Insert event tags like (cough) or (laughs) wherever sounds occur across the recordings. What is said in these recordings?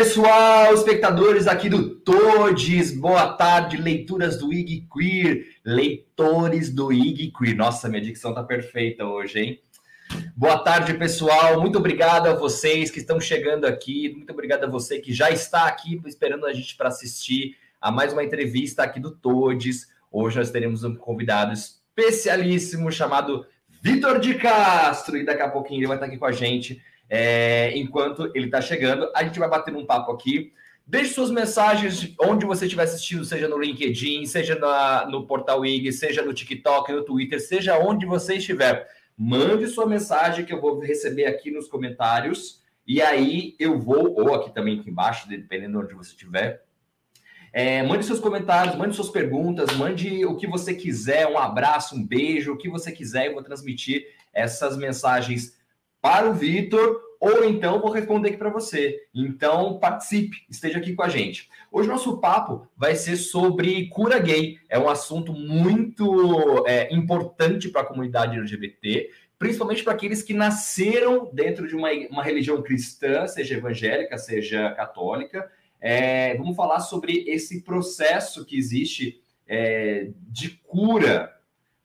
Pessoal, espectadores aqui do Todes. Boa tarde, leituras do IG Queer, leitores do IG Queer. Nossa, minha dicção tá perfeita hoje, hein? Boa tarde, pessoal. Muito obrigado a vocês que estão chegando aqui. Muito obrigado a você que já está aqui esperando a gente para assistir a mais uma entrevista aqui do Todes. Hoje nós teremos um convidado especialíssimo chamado Vitor de Castro e daqui a pouquinho ele vai estar aqui com a gente é, enquanto ele está chegando. A gente vai bater um papo aqui. Deixe suas mensagens onde você estiver assistindo, seja no LinkedIn, seja na, no Portal IG, seja no TikTok, no Twitter, seja onde você estiver. Mande sua mensagem que eu vou receber aqui nos comentários. E aí eu vou, ou aqui também aqui embaixo, dependendo de onde você estiver. É, mande seus comentários, mande suas perguntas, mande o que você quiser, um abraço, um beijo, o que você quiser, eu vou transmitir essas mensagens para o Vitor, ou então vou responder aqui para você. Então, participe, esteja aqui com a gente. Hoje nosso papo vai ser sobre cura gay. É um assunto muito é, importante para a comunidade LGBT, principalmente para aqueles que nasceram dentro de uma, uma religião cristã, seja evangélica, seja católica. É, vamos falar sobre esse processo que existe é, de cura.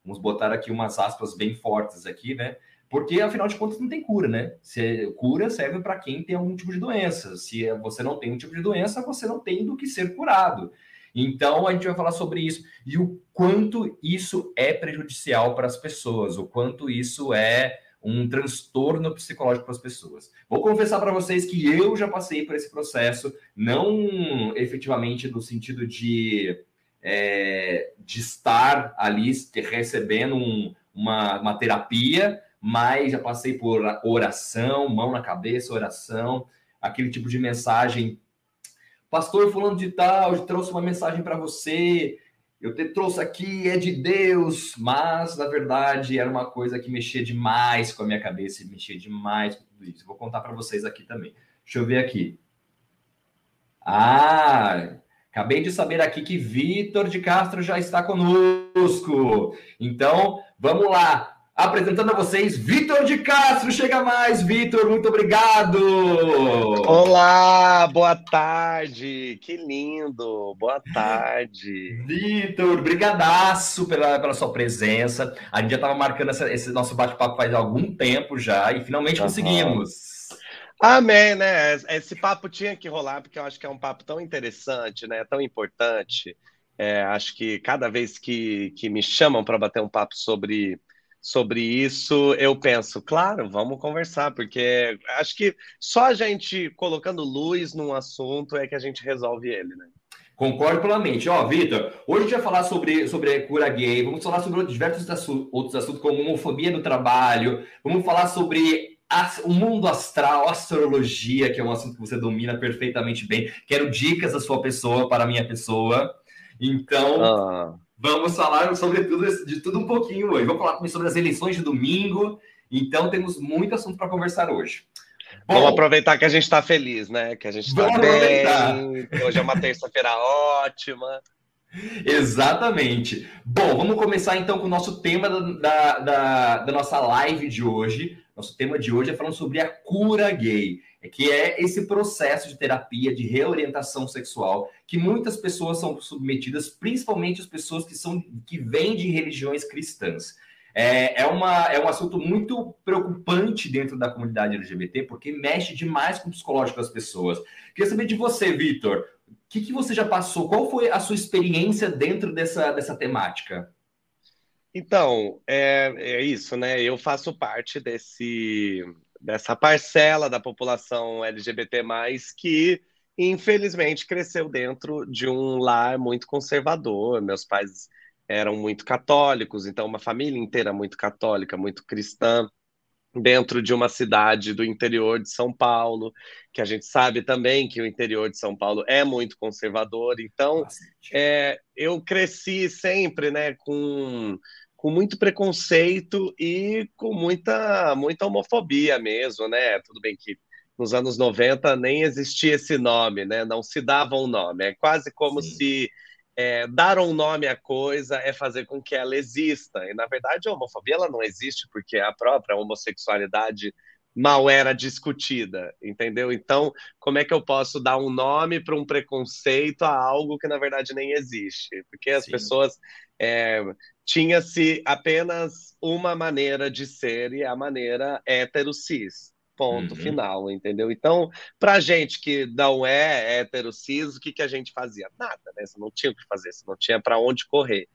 Vamos botar aqui umas aspas bem fortes aqui, né? Porque, afinal de contas, não tem cura, né? Se, cura serve para quem tem algum tipo de doença. Se você não tem um tipo de doença, você não tem do que ser curado. Então, a gente vai falar sobre isso e o quanto isso é prejudicial para as pessoas, o quanto isso é um transtorno psicológico para as pessoas. Vou confessar para vocês que eu já passei por esse processo, não efetivamente no sentido de, é, de estar ali recebendo um, uma, uma terapia, mas já passei por oração, mão na cabeça, oração, aquele tipo de mensagem. Pastor, fulano de tal, trouxe uma mensagem para você, eu te trouxe aqui, é de Deus, mas na verdade era uma coisa que mexia demais com a minha cabeça, mexia demais com tudo isso. Vou contar para vocês aqui também. Deixa eu ver aqui. Ah, acabei de saber aqui que Vitor de Castro já está conosco. Então, vamos lá apresentando a vocês Vitor de Castro. Chega mais, Vitor, muito obrigado. Olá, boa tarde. Que lindo. Boa tarde. Vitor, brigadaço pela, pela sua presença. A gente já estava marcando essa, esse nosso bate-papo faz algum tempo já e finalmente uhum. conseguimos. Amém, né? Esse papo tinha que rolar porque eu acho que é um papo tão interessante, né? Tão importante. É, acho que cada vez que, que me chamam para bater um papo sobre sobre isso, eu penso, claro, vamos conversar, porque acho que só a gente colocando luz num assunto é que a gente resolve ele, né? Concordo plenamente. Ó, Vitor, hoje a gente vai falar sobre, sobre cura gay, vamos falar sobre diversos outros assuntos, como homofobia no trabalho, vamos falar sobre o mundo astral, astrologia, que é um assunto que você domina perfeitamente bem. Quero dicas da sua pessoa para a minha pessoa. Então, ah. Vamos falar sobre tudo, de tudo um pouquinho hoje. Vamos falar também sobre as eleições de domingo. Então, temos muito assunto para conversar hoje. Bom, vamos aproveitar que a gente está feliz, né? Que a gente está bem. Hoje é uma terça-feira ótima. Exatamente. Bom, vamos começar então com o nosso tema da, da, da nossa live de hoje. Nosso tema de hoje é falando sobre a cura gay que é esse processo de terapia de reorientação sexual que muitas pessoas são submetidas, principalmente as pessoas que são que vêm de religiões cristãs. É, é, uma, é um assunto muito preocupante dentro da comunidade LGBT, porque mexe demais com o psicológico das pessoas. Queria saber de você, Vitor, o que, que você já passou? Qual foi a sua experiência dentro dessa, dessa temática? Então, é, é isso, né? Eu faço parte desse, dessa parcela da população LGBT+, que infelizmente cresceu dentro de um lar muito conservador. Meus pais eram muito católicos, então uma família inteira muito católica, muito cristã. dentro de uma cidade do interior de São Paulo, que a gente sabe também que o interior de São Paulo é muito conservador. Então, é, eu cresci sempre né, com, com muito preconceito e com muita, muita homofobia mesmo, né? Tudo bem que nos anos 90 nem existia esse nome, né? Não se dava um nome. É quase como Sim. se é, dar um nome à coisa é fazer com que ela exista. E, na verdade, a homofobia ela não existe porque a própria homossexualidade mal era discutida, entendeu? Então, como é que eu posso dar um nome para um preconceito a algo que, na verdade, nem existe? Porque as Sim. pessoas... É, tinha-se apenas uma maneira de ser e a maneira hétero-cis. Ponto uhum. final, entendeu? Então, para gente que não é hétero cis, o que, que a gente fazia? Nada, né? Você não tinha o que fazer, você não tinha para onde correr.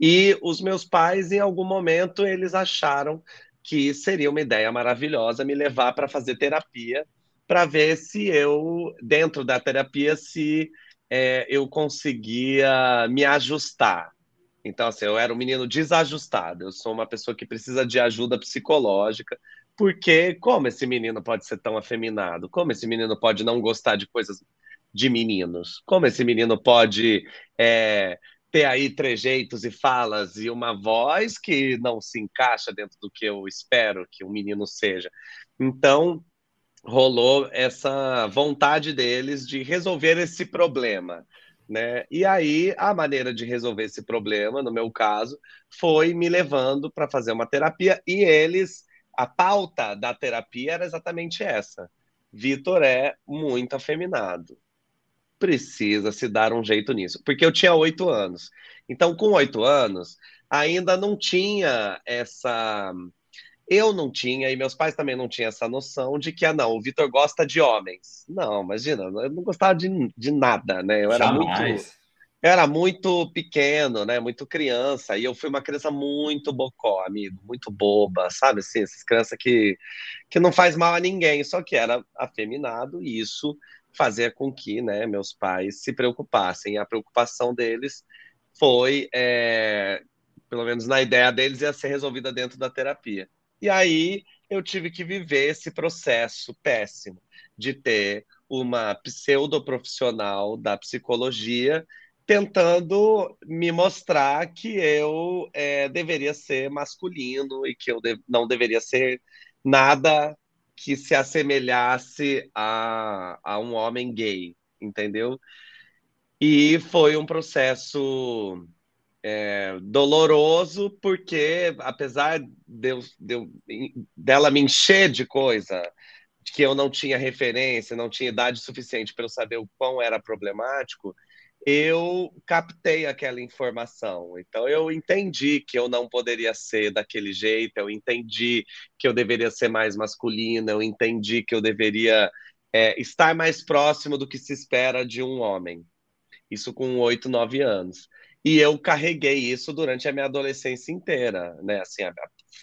E os meus pais, em algum momento, eles acharam que seria uma ideia maravilhosa me levar para fazer terapia, para ver se eu, dentro da terapia, se é, eu conseguia me ajustar. Então, assim, eu era um menino desajustado, eu sou uma pessoa que precisa de ajuda psicológica, porque como esse menino pode ser tão afeminado? Como esse menino pode não gostar de coisas de meninos? Como esse menino pode é, ter aí trejeitos e falas e uma voz que não se encaixa dentro do que eu espero que um menino seja? Então, rolou essa vontade deles de resolver esse problema. Né? E aí, a maneira de resolver esse problema, no meu caso, foi me levando para fazer uma terapia e eles a pauta da terapia era exatamente essa. Vitor é muito afeminado. Precisa se dar um jeito nisso. Porque eu tinha oito anos. Então, com oito anos, ainda não tinha essa. Eu não tinha, e meus pais também não tinham essa noção de que, ah, não, o Vitor gosta de homens. Não, imagina, eu não gostava de, de nada, né? Eu era Jamais. muito era muito pequeno, né? Muito criança. E eu fui uma criança muito bocó, amigo, muito boba, sabe? Assim, essas crianças que, que não faz mal a ninguém, só que era afeminado e isso fazia com que, né, meus pais se preocupassem. A preocupação deles foi, é, pelo menos na ideia deles, ia ser resolvida dentro da terapia. E aí eu tive que viver esse processo péssimo de ter uma pseudo profissional da psicologia tentando me mostrar que eu é, deveria ser masculino e que eu de não deveria ser nada que se assemelhasse a, a um homem gay, entendeu? E foi um processo é, doloroso, porque apesar de eu, de eu, dela me encher de coisa, que eu não tinha referência, não tinha idade suficiente para eu saber o quão era problemático, eu captei aquela informação. Então, eu entendi que eu não poderia ser daquele jeito, eu entendi que eu deveria ser mais masculina, eu entendi que eu deveria é, estar mais próximo do que se espera de um homem. Isso com oito, nove anos. E eu carreguei isso durante a minha adolescência inteira, né? Assim, a,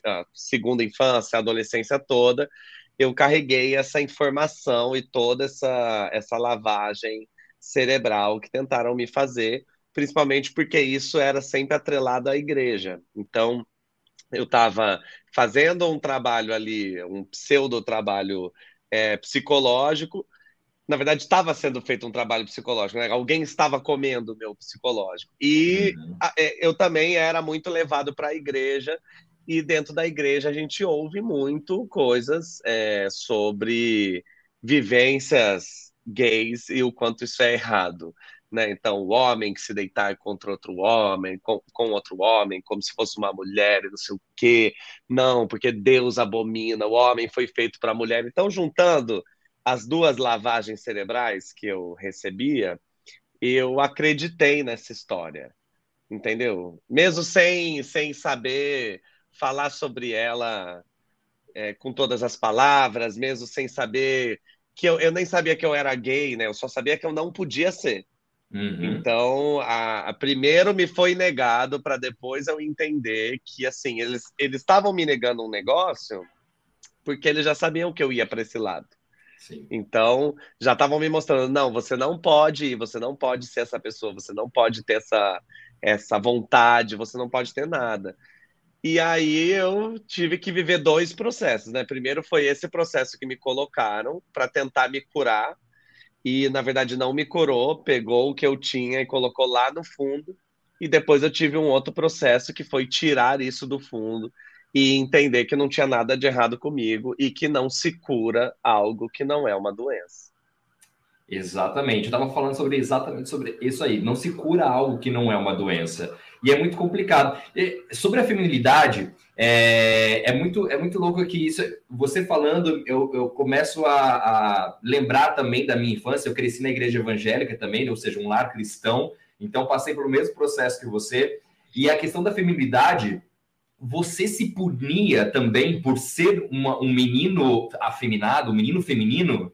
a segunda infância, a adolescência toda, eu carreguei essa informação e toda essa, essa lavagem cerebral que tentaram me fazer, principalmente porque isso era sempre atrelado à igreja. Então, eu estava fazendo um trabalho ali, um pseudo trabalho é, psicológico. Na verdade, estava sendo feito um trabalho psicológico, né? alguém estava comendo o meu psicológico. E uhum. É, eu também era muito levado para a igreja, e dentro da igreja a gente ouve muito coisas é, sobre vivências gays e o quanto isso é errado. Né? Então, o homem que se deitar contra outro homem, com, com outro homem, como se fosse uma mulher e não sei o quê. Não, porque Deus abomina, o homem foi feito para a mulher. Então, juntando as duas lavagens cerebrais que eu recebia, eu acreditei nessa história, entendeu? Mesmo sem, sem saber falar sobre ela é, com todas as palavras, mesmo sem saber que eu, eu nem sabia que eu era gay, né? Eu só sabia que eu não podia ser. Uhum. Então, a, a, primeiro me foi negado para depois eu entender que, assim, eles eles estavam me negando um negócio porque eles já sabiam que eu ia para esse lado. Então, já estavam me mostrando, não, você não pode você não pode ser essa pessoa, você não pode ter essa, essa vontade, você não pode ter nada. E aí eu tive que viver dois processos, né? Primeiro foi esse processo que me colocaram para tentar me curar e na verdade não me curou, pegou o que eu tinha e colocou lá no fundo. E depois eu tive um outro processo que foi tirar isso do fundo e entender que não tinha nada de errado comigo e que não se cura algo que não é uma doença. Exatamente, eu estava falando sobre exatamente sobre isso aí. Não se cura algo que não é uma doença. E é muito complicado. E sobre a feminilidade, é, é, muito, é muito louco que isso. Você falando, eu, eu começo a, a, lembrar também da minha infância. Eu cresci na igreja evangélica também, ou seja, um lar cristão. Então, passei pelo mesmo processo que você. E a questão da feminilidade, você se punia também por ser uma, um menino afeminado, um menino feminino?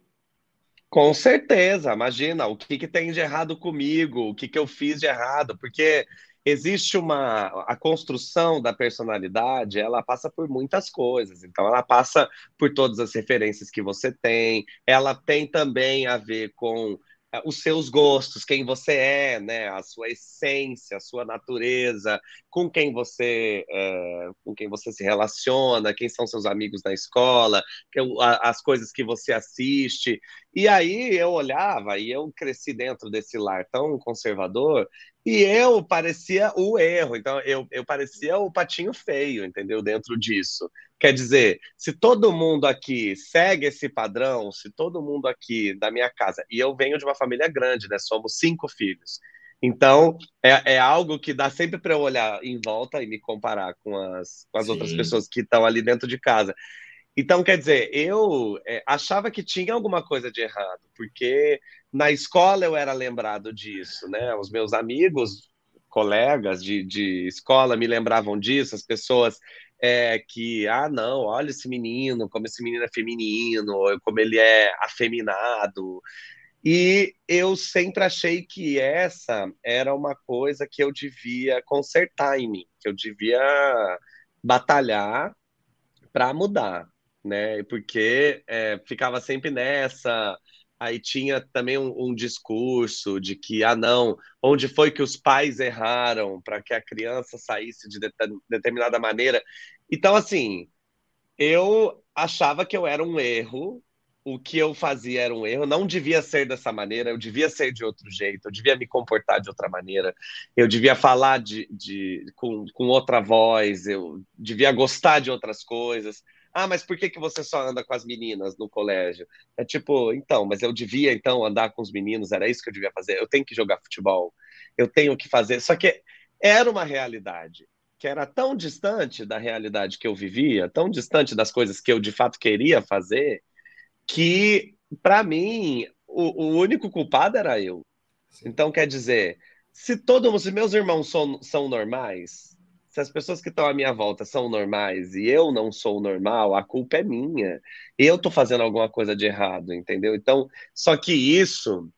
Com certeza, imagina, o que, que tem de errado comigo, o que, que eu fiz de errado, porque existe uma a construção da personalidade, ela passa por muitas coisas. Então ela passa por todas as referências que você tem, ela tem também a ver com os seus gostos, quem você é, né, a sua essência, a sua natureza, com quem você é, com quem você se relaciona, quem são seus amigos na escola, as coisas que você assiste. E aí eu olhava e eu cresci dentro desse lar tão conservador e eu parecia o erro, então eu, eu parecia o patinho feio, entendeu? Dentro disso. Quer dizer, se todo mundo aqui segue esse padrão, se todo mundo aqui da minha casa, e eu venho de uma família grande, né? Somos cinco filhos. Então, é, é algo que dá sempre para eu olhar em volta e me comparar com as, com as outras pessoas que estão ali dentro de casa. Então, quer dizer, eu é, achava que tinha alguma coisa de errado, porque na escola eu era lembrado disso, né? Os meus amigos, colegas de, de escola me lembravam disso, as pessoas é, que, ah, não, olha esse menino, como esse menino é feminino, como ele é afeminado. E eu sempre achei que essa era uma coisa que eu devia consertar em mim, que eu devia batalhar para mudar né? Porque é, ficava sempre nessa. Aí tinha também um, um, discurso de que, ah, não, onde foi que os pais erraram para que a criança saísse de, de determinada maneira? Então, assim, eu achava que eu era um erro, o que eu fazia era um erro, não devia ser dessa maneira, eu devia ser de outro jeito, eu devia me comportar de outra maneira, eu devia falar de, de, com, com outra voz, eu devia gostar de outras coisas. Ah, mas por que, que você só anda com as meninas no colégio? É tipo, então, mas eu devia então andar com os meninos, era isso que eu devia fazer. Eu tenho que jogar futebol, eu tenho que fazer. Só que era uma realidade que era tão distante da realidade que eu vivia, tão distante das coisas que eu de fato queria fazer, que para mim o, o, único culpado era eu. Então quer dizer, se todos os meus irmãos são, são normais, se as pessoas que estão à minha volta são normais e eu não sou normal, a culpa é minha. Eu estou fazendo alguma coisa de errado, entendeu? Então, só que isso,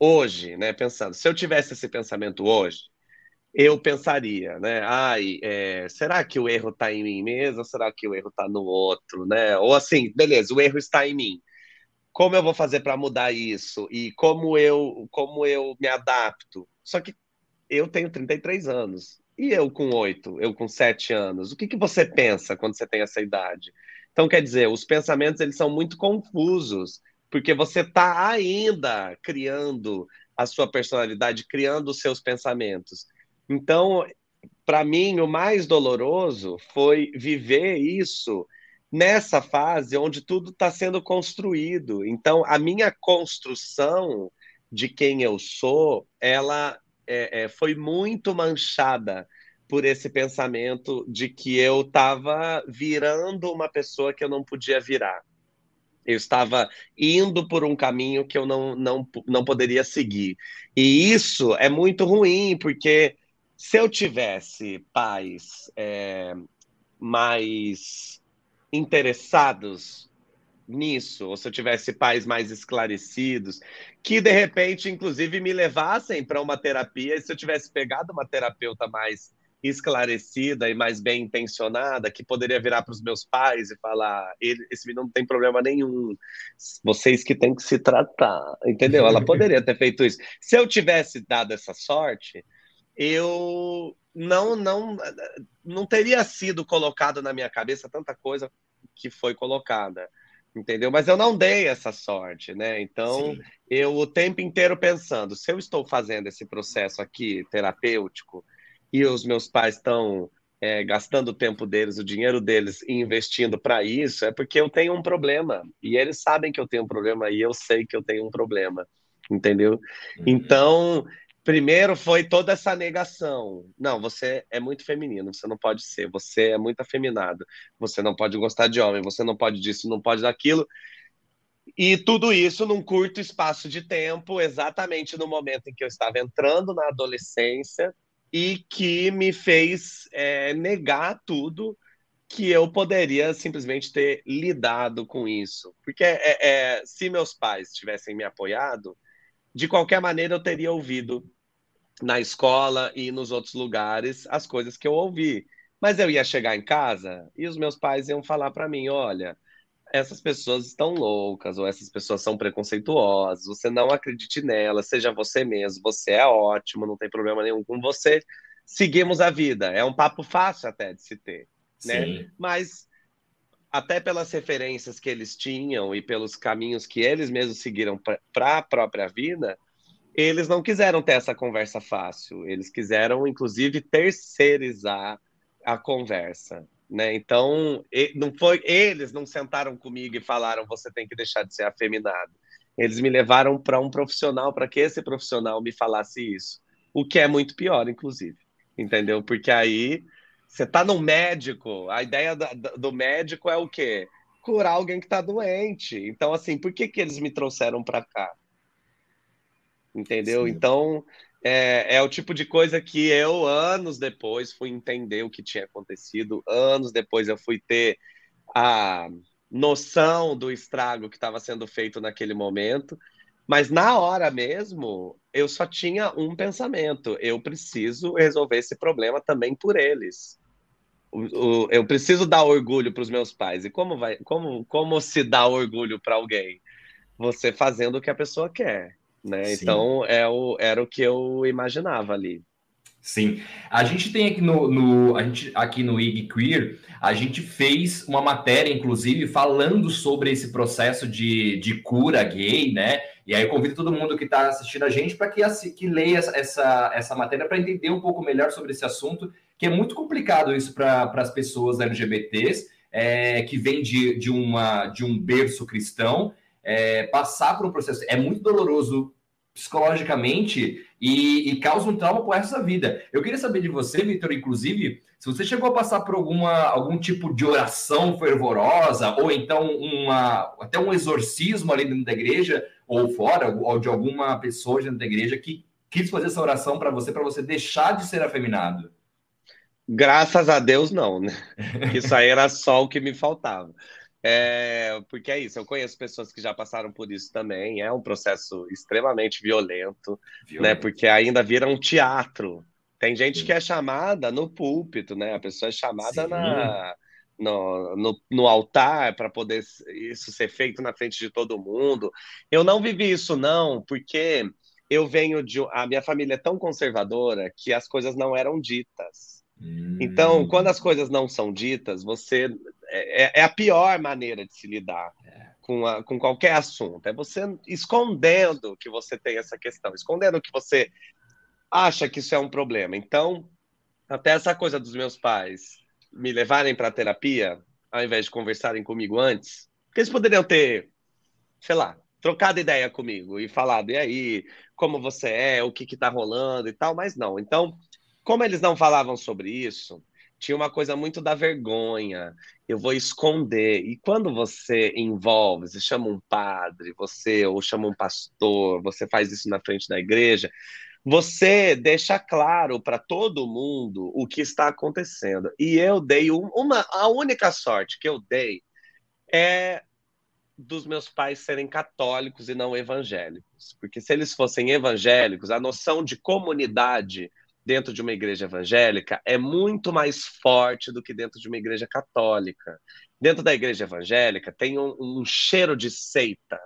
hoje, né, pensando, se eu tivesse esse pensamento hoje, eu pensaria, né? Ai, é, será que o erro está em mim mesmo ou será que o erro está no outro, né? Ou assim, beleza, o erro está em mim. Como eu vou fazer para mudar isso? E como eu, como eu me adapto? Só que eu tenho 33 anos. E eu com oito, eu com sete anos, o que, que você pensa quando você tem essa idade? Então, quer dizer, os pensamentos eles são muito confusos, porque você está ainda criando a sua personalidade, criando os seus pensamentos. Então, para mim, o mais doloroso foi viver isso nessa fase onde tudo está sendo construído. Então, a minha construção de quem eu sou, ela é, é, foi muito manchada por esse pensamento de que eu estava virando uma pessoa que eu não podia virar. Eu estava indo por um caminho que eu não, não, não poderia seguir. E isso é muito ruim, porque se eu tivesse pais é, mais interessados nisso, ou se eu tivesse pais mais esclarecidos, que de repente, inclusive, me levassem para uma terapia, e se eu tivesse pegado uma terapeuta mais esclarecida e mais bem intencionada, que poderia virar para os meus pais e falar: esse menino não tem problema nenhum, vocês que têm que se tratar, entendeu? Ela (laughs) poderia ter feito isso. Se eu tivesse dado essa sorte, eu não, não, não teria sido colocado na minha cabeça tanta coisa que foi colocada, entendeu? Mas eu não dei essa sorte, né? Então, Sim. eu o tempo inteiro pensando, se eu estou fazendo esse processo aqui terapêutico e os meus pais estão é, gastando o tempo deles, o dinheiro deles e investindo para isso, é porque eu tenho um problema. E eles sabem que eu tenho um problema e eu sei que eu tenho um problema, entendeu? Uhum. Então, primeiro foi toda essa negação. Não, você é muito feminino, você não pode ser, você é muito afeminado, você não pode gostar de homem, você não pode disso, não pode daquilo. E tudo isso num curto espaço de tempo, exatamente no momento em que eu estava entrando na adolescência e que me fez é, negar tudo que eu poderia simplesmente ter lidado com isso. Porque é, é, se meus pais tivessem me apoiado, de qualquer maneira eu teria ouvido na escola e nos outros lugares as coisas que eu ouvi. Mas eu ia chegar em casa e os meus pais iam falar para mim: olha, essas pessoas estão loucas, ou essas pessoas são preconceituosas, você não acredite nelas, seja você mesmo, você é ótimo, não tem problema nenhum com você. Seguimos a vida. É um papo fácil até de se ter, né? Sim. Mas até pelas referências que eles tinham e pelos caminhos que eles mesmos seguiram para a própria vida, eles não quiseram ter essa conversa fácil. Eles quiseram, inclusive, terceirizar a conversa. Né? Então, não foi eles não sentaram comigo e falaram você tem que deixar de ser afeminado. Eles me levaram para um profissional para que esse profissional me falasse isso, o que é muito pior, inclusive, entendeu? Porque aí você está no médico, a ideia do, do médico é o quê? Curar alguém que está doente. Então, assim, por que, que eles me trouxeram para cá? Entendeu? Sim. Então, é, é, o tipo de coisa que eu, anos depois, fui entender o que tinha acontecido. Anos depois, eu fui ter a noção do estrago que estava sendo feito naquele momento. Mas na hora mesmo, eu só tinha um pensamento: eu preciso resolver esse problema também por eles o, eu preciso dar orgulho para os meus pais. E como vai, como, como se dá orgulho para alguém? Você fazendo o que a pessoa quer, né? Então é o, era o que eu imaginava ali. Sim, a gente tem aqui no, no, a gente, aqui no IG Queer, a gente fez uma matéria, inclusive, falando sobre esse processo de, de cura gay, né? E aí eu convido todo mundo que está assistindo a gente para que, que leia essa, essa matéria para entender um pouco melhor sobre esse assunto que é muito complicado isso para as pessoas LGBTs, é, que vêm de, de, uma, de um berço cristão, é, passar por um processo. É muito doloroso psicologicamente e, e causa um trauma por essa vida. Eu queria saber de você, Vitor, inclusive, se você chegou a passar por alguma, algum tipo de oração fervorosa, ou então uma, até um exorcismo ali dentro da igreja, ou fora, ou de alguma pessoa dentro da igreja que quis fazer essa oração para você, para você deixar de ser afeminado. Graças a Deus, não, né? (laughs) Isso aí era só o que me faltava. É, porque é isso, eu conheço pessoas que já passaram por isso também. É um processo extremamente violento, né? violento. né? Porque ainda vira um teatro. Tem gente Sim. que é chamada no púlpito, né? A pessoa é chamada na, no, no, no altar para poder isso ser feito na frente de todo mundo. Eu não vivi isso, não, porque eu venho de. A minha família é tão conservadora que as coisas não eram ditas. Então, hum. quando as coisas não são ditas, você é, é, é a pior maneira de se lidar é. com, a, com qualquer assunto. É você escondendo que você tem essa questão, escondendo que você acha que isso é um problema. Então, até essa coisa dos meus pais me levarem para terapia, ao invés de conversarem comigo antes, porque eles poderiam ter, sei lá, trocado ideia comigo e falado, e aí, como você é, o que que tá rolando e tal, mas não. Então, como eles não falavam sobre isso, tinha uma coisa muito da vergonha. Eu vou esconder. E quando você envolve, você chama um padre, você ou chama um pastor, você faz isso na frente da igreja, você deixa claro para todo mundo o que está acontecendo. E eu dei uma, a única sorte que eu dei é dos meus pais serem católicos e não evangélicos, porque se eles fossem evangélicos, a noção de comunidade dentro de uma igreja evangélica é muito mais forte do que dentro de uma igreja católica. Dentro da igreja evangélica tem um, um cheiro de seita.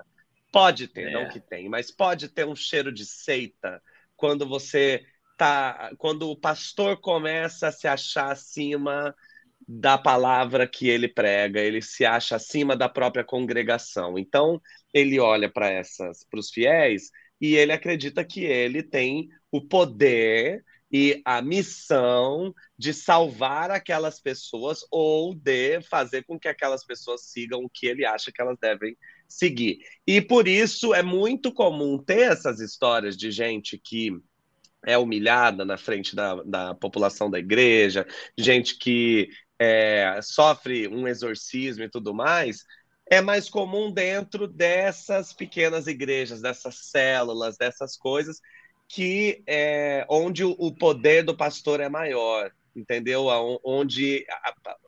Pode ter, é. não que tem, mas pode ter um cheiro de seita quando você tá, quando o pastor começa a se achar acima da palavra que ele prega, ele se acha acima da própria congregação. Então, ele olha para essas para os fiéis e ele acredita que ele tem o poder e a missão de salvar aquelas pessoas ou de fazer com que aquelas pessoas sigam o que ele acha que elas devem seguir. E por isso é muito comum ter essas histórias de gente que é humilhada na frente da, da população da igreja, gente que é, sofre um exorcismo e tudo mais, é mais comum dentro dessas pequenas igrejas, dessas células, dessas coisas que é, onde o poder do pastor é maior, entendeu? Onde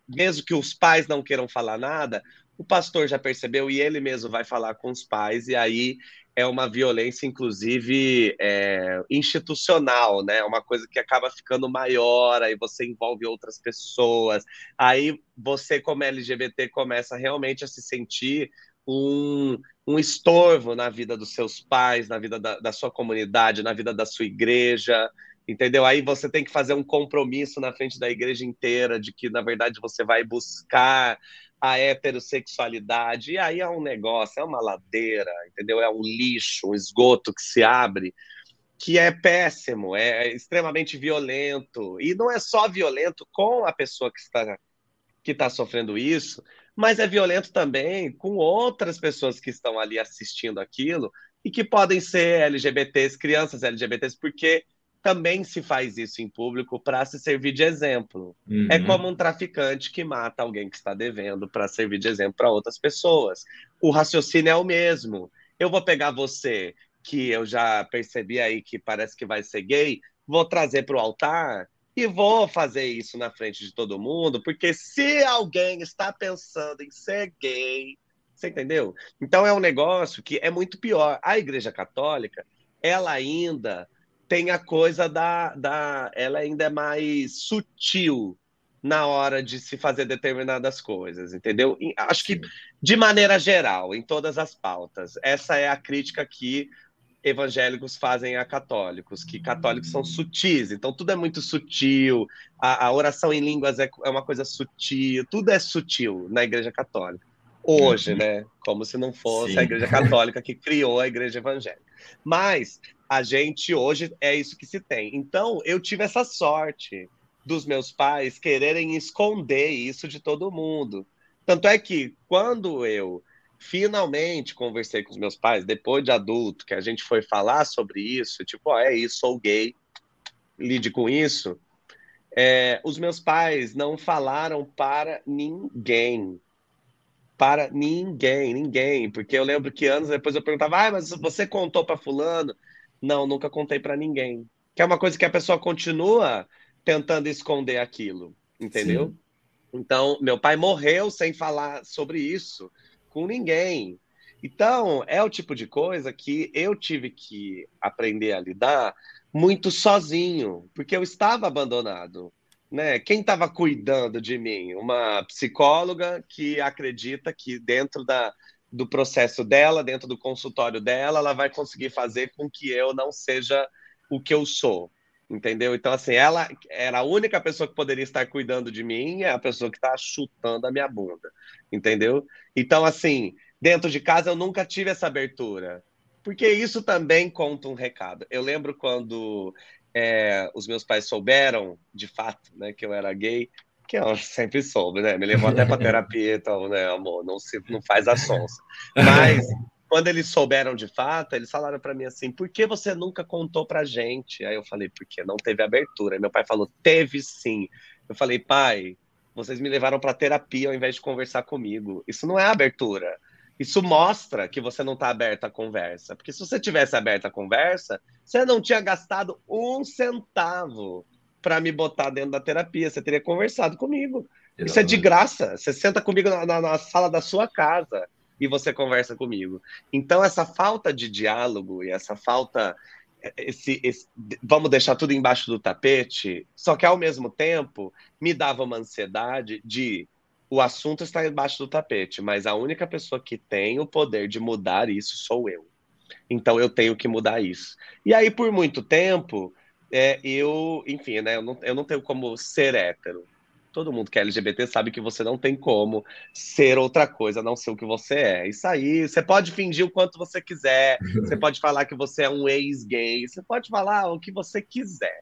mesmo que os pais não queiram falar nada, o pastor já percebeu e ele mesmo vai falar com os pais e aí é uma violência, inclusive, é, institucional, né? É uma coisa que acaba ficando maior, aí você envolve outras pessoas, aí você, como LGBT, começa realmente a se sentir um, um estorvo na vida dos seus pais, na vida da, da sua comunidade, na vida da sua igreja, entendeu? Aí você tem que fazer um compromisso na frente da igreja inteira de que, na verdade, você vai buscar a heterossexualidade. E aí é um negócio, é uma ladeira, entendeu? É um lixo, um esgoto que se abre, que é péssimo, é extremamente violento. E não é só violento com a pessoa que está, que está sofrendo isso, mas é violento também com outras pessoas que estão ali assistindo aquilo e que podem ser LGBTs, crianças LGBTs, porque também se faz isso em público para se servir de exemplo. É uhum. É como um traficante que mata alguém que está devendo para servir de exemplo para outras pessoas. O raciocínio é o mesmo. Eu vou pegar você, que eu já percebi aí que parece que vai ser gay, vou trazer para o altar e vou fazer isso na frente de todo mundo, porque se alguém está pensando em ser gay, você entendeu? Então é um negócio que é muito pior. A Igreja Católica, ela ainda tem a coisa da, da. Ela ainda é mais sutil na hora de se fazer determinadas coisas, entendeu? Acho que, de maneira geral, em todas as pautas, essa é a crítica que evangélicos fazem a católicos, que católicos são sutis, então tudo é muito sutil, a, a oração em línguas é, é, uma coisa sutil, tudo é sutil na Igreja Católica. Hoje, uhum. né? Como se não fosse Sim. a Igreja Católica que criou a Igreja Evangélica. Mas a gente hoje é isso que se tem. Então, eu tive essa sorte dos meus pais quererem esconder isso de todo mundo. Tanto é que quando eu finalmente conversei com os meus pais, depois de adulto, que a gente foi falar sobre isso, tipo, oh, é isso, sou gay, lide com isso. É, os meus pais não falaram para ninguém. Para ninguém, ninguém. Porque eu lembro que anos depois eu perguntava, ah, mas você contou para Fulano? Não, nunca contei para ninguém. Que é uma coisa que a pessoa continua tentando esconder aquilo, entendeu? Sim. Então, meu pai morreu sem falar sobre isso com ninguém. Então, é o tipo de coisa que eu tive que aprender a lidar muito sozinho, porque eu estava abandonado. Né? Quem estava cuidando de mim? Uma psicóloga que acredita que dentro da, do processo dela, dentro do consultório dela, ela vai conseguir fazer com que eu não seja o que eu sou. Entendeu? Então, assim, ela era a única pessoa que poderia estar cuidando de mim, é a pessoa que está chutando a minha bunda. Entendeu? Então, assim, dentro de casa eu nunca tive essa abertura. Porque isso também conta um recado. Eu lembro quando é, os meus pais souberam, de fato, né, que eu era gay, que eu (laughs) sempre soube, né? Me levou até para (laughs) terapia, então, né, amor, não se não faz a sonsa. Mas quando eles souberam de fato, eles falaram para mim assim: "Por que você nunca contou pra gente?" Aí eu falei: "Porque não teve abertura". Aí meu pai falou: "Teve sim". Eu falei: "Pai, vocês me levaram para terapia ao invés de conversar comigo. Isso não é abertura. Isso mostra que você não está aberto à conversa. Porque se você tivesse aberto à conversa, você não tinha gastado um centavo para me botar dentro da terapia. Você teria conversado comigo. Exatamente. Isso é de graça. Você senta comigo na, na, na, sala da sua casa e você conversa comigo. Então, essa falta de diálogo e essa falta. Esse, esse, vamos deixar tudo embaixo do tapete, só que ao mesmo tempo me dava uma ansiedade de o assunto está embaixo do tapete, mas a única pessoa que tem o poder de mudar isso sou eu. Então eu tenho que mudar isso. E aí, por muito tempo, é, eu, enfim, né, eu não, eu não tenho como ser hétero. Todo mundo que é LGBT sabe que você não tem como ser outra coisa, não ser o que você é. Isso aí, você pode fingir o quanto você quiser, (laughs) você pode falar que você é um ex-gay, você pode falar o que você quiser.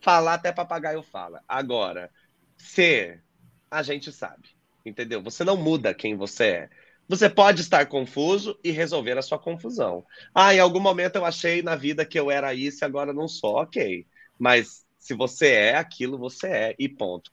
Falar até papagaio fala. Agora, ser, a gente sabe, entendeu? Você não muda quem você é. Você pode estar confuso e resolver a sua confusão. Ah, em algum momento eu achei na vida que eu era isso e agora não sou, ok. Mas se você é aquilo, você é, e ponto.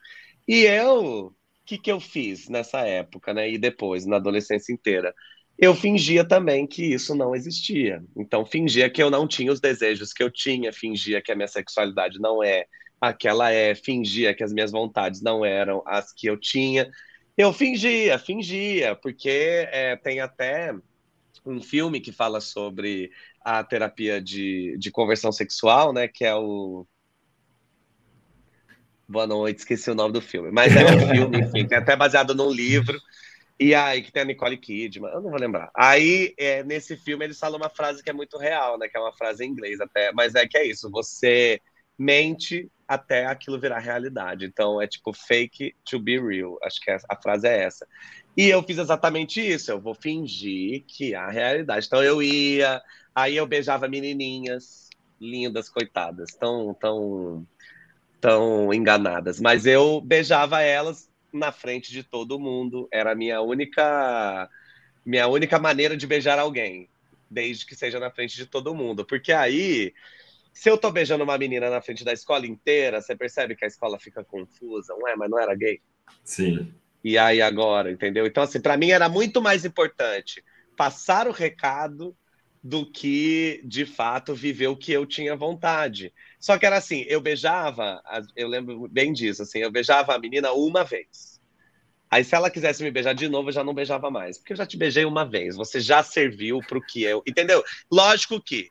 E eu, o que, que eu fiz nessa época, né? E depois, na adolescência inteira? Eu fingia também que isso não existia. Então, fingia que eu não tinha os desejos que eu tinha, fingia que a minha sexualidade não é aquela é, fingia que as minhas vontades não eram as que eu tinha. Eu fingia, fingia, porque é, tem até um filme que fala sobre a terapia de, de conversão sexual, né? Que é o. Boa noite, esqueci o nome do filme. Mas é um filme, enfim, é até baseado num livro. E aí, que tem a Nicole Kidman, eu não vou lembrar. Aí, é, nesse filme, eles falam uma frase que é muito real, né? Que é uma frase em inglês até, mas é que é isso: você mente até aquilo virar realidade. Então é tipo fake to be real. Acho que a frase é essa. E eu fiz exatamente isso. Eu vou fingir que é a realidade. Então eu ia, aí eu beijava menininhas lindas, coitadas, tão tão tão enganadas. Mas eu beijava elas na frente de todo mundo. Era a minha única minha única maneira de beijar alguém, desde que seja na frente de todo mundo, porque aí se eu tô beijando uma menina na frente da escola inteira, você percebe que a escola fica confusa. Ué, mas não era gay? Sim. E aí agora, entendeu? Então, assim, para mim era muito mais importante passar o recado do que, de fato, viver o que eu tinha vontade. Só que era assim, eu beijava, eu lembro bem disso, assim, eu beijava a menina uma vez. Aí, se ela quisesse me beijar de novo, eu já não beijava mais. Porque eu já te beijei uma vez, você já serviu para o que eu. Entendeu? Lógico que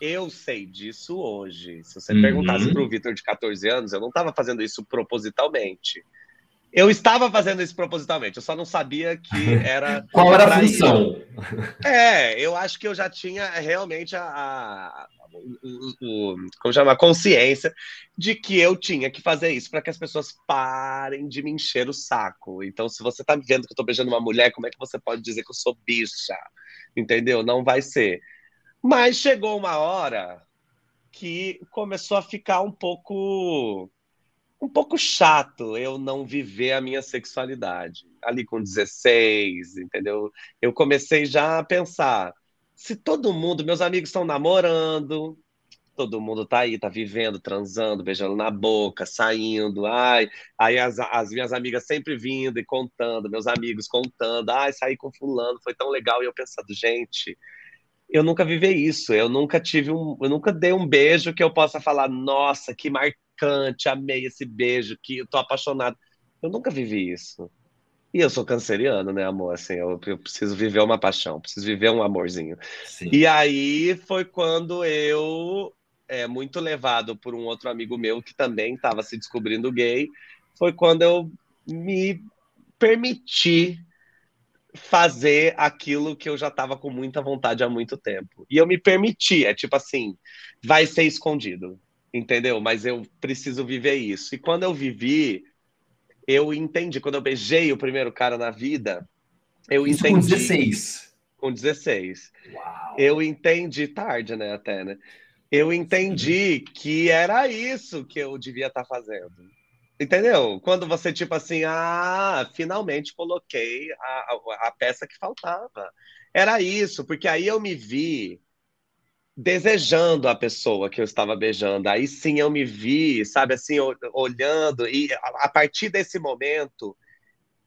eu sei disso hoje. Se você uhum. perguntasse para o Vitor de 14 anos, eu não estava fazendo isso propositalmente. Eu estava fazendo isso propositalmente, eu só não sabia que (laughs) era. Qual era a função? É, eu acho que eu já tinha realmente a, a, o, o, como chama, a consciência de que eu tinha que fazer isso para que as pessoas parem de me encher o saco. Então, se você está vendo que eu estou beijando uma mulher, como é que você pode dizer que eu sou bicha? Entendeu? Não vai ser. Mas chegou uma hora que começou a ficar um pouco um pouco chato eu não viver a minha sexualidade. Ali com 16, entendeu? Eu comecei já a pensar, se todo mundo, meus amigos estão namorando, todo mundo tá aí, tá vivendo, transando, beijando na boca, saindo, ai, aí as, as minhas amigas sempre vindo e contando, meus amigos contando, ai, saí com fulano, foi tão legal, e eu pensando, gente, eu nunca vivi isso. Eu nunca tive um, eu nunca dei um beijo que eu possa falar, nossa, que marcante, amei esse beijo, que eu tô apaixonado. Eu nunca vivi isso. E eu sou canceriano, né, amor? Assim, eu, eu preciso viver uma paixão, preciso viver um amorzinho. Sim. E aí foi quando eu, é, muito levado por um outro amigo meu que também estava se descobrindo gay, foi quando eu me permiti fazer aquilo que eu já estava com muita vontade há muito tempo. E eu me permiti, é tipo assim, vai ser escondido, entendeu? Mas eu preciso viver isso. E quando eu vivi, eu entendi, quando eu beijei o primeiro cara na vida, eu isso entendi. Com 16. Com 16. Uau. Eu entendi tarde, né, até, né? Eu entendi que era isso que eu devia estar tá fazendo Entendeu? Quando você, tipo assim, ah, finalmente coloquei a, a, a, peça que faltava. Era isso, porque aí eu me vi desejando a pessoa que eu estava beijando. Aí sim eu me vi, sabe, assim, olhando, e a partir desse momento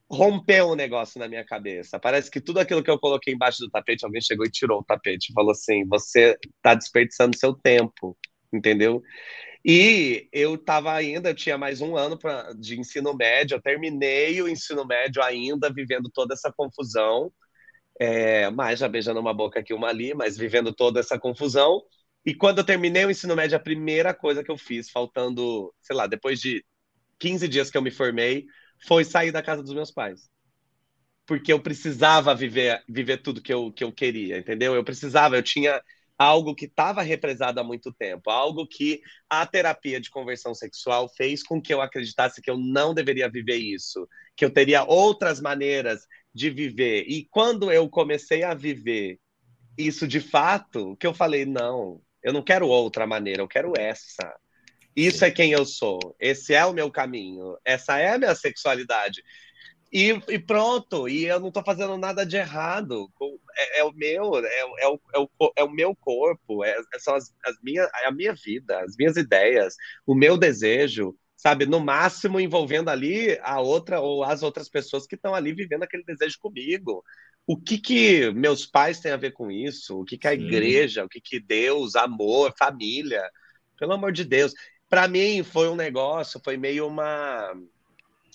rompeu um negócio na minha cabeça. Parece que tudo aquilo que eu coloquei embaixo do tapete, alguém chegou e tirou o tapete falou assim: você está desperdiçando seu tempo, entendeu? E eu estava ainda, eu tinha mais um ano pra, de ensino médio, eu terminei o ensino médio ainda, vivendo toda essa confusão, é, mas já beijando uma boca aqui, uma ali, mas vivendo toda essa confusão. E quando eu terminei o ensino médio, a primeira coisa que eu fiz, faltando, sei lá, depois de 15 dias que eu me formei, foi sair da casa dos meus pais. Porque eu precisava viver, viver tudo que eu, que eu queria, entendeu? Eu precisava, eu tinha algo que estava represado há muito tempo, algo que a terapia de conversão sexual fez com que eu acreditasse que eu não deveria viver isso, que eu teria outras maneiras de viver. E quando eu comecei a viver isso de fato, que eu falei, não, eu não quero outra maneira, eu quero essa. Isso é quem eu sou, esse é o meu caminho, essa é a minha sexualidade. E, e, pronto, e eu não estou fazendo nada de errado. É, é o meu, é, é, o, é, o, é o meu corpo, é, é, são as, as minhas, é a minha vida, as minhas ideias, o meu desejo, sabe? No máximo envolvendo ali a outra ou as outras pessoas que estão ali vivendo aquele desejo comigo. O que que meus pais têm a ver com isso? O que que a Sim. igreja, o que que Deus, amor, família? Pelo amor de Deus. Para mim foi um negócio, foi meio uma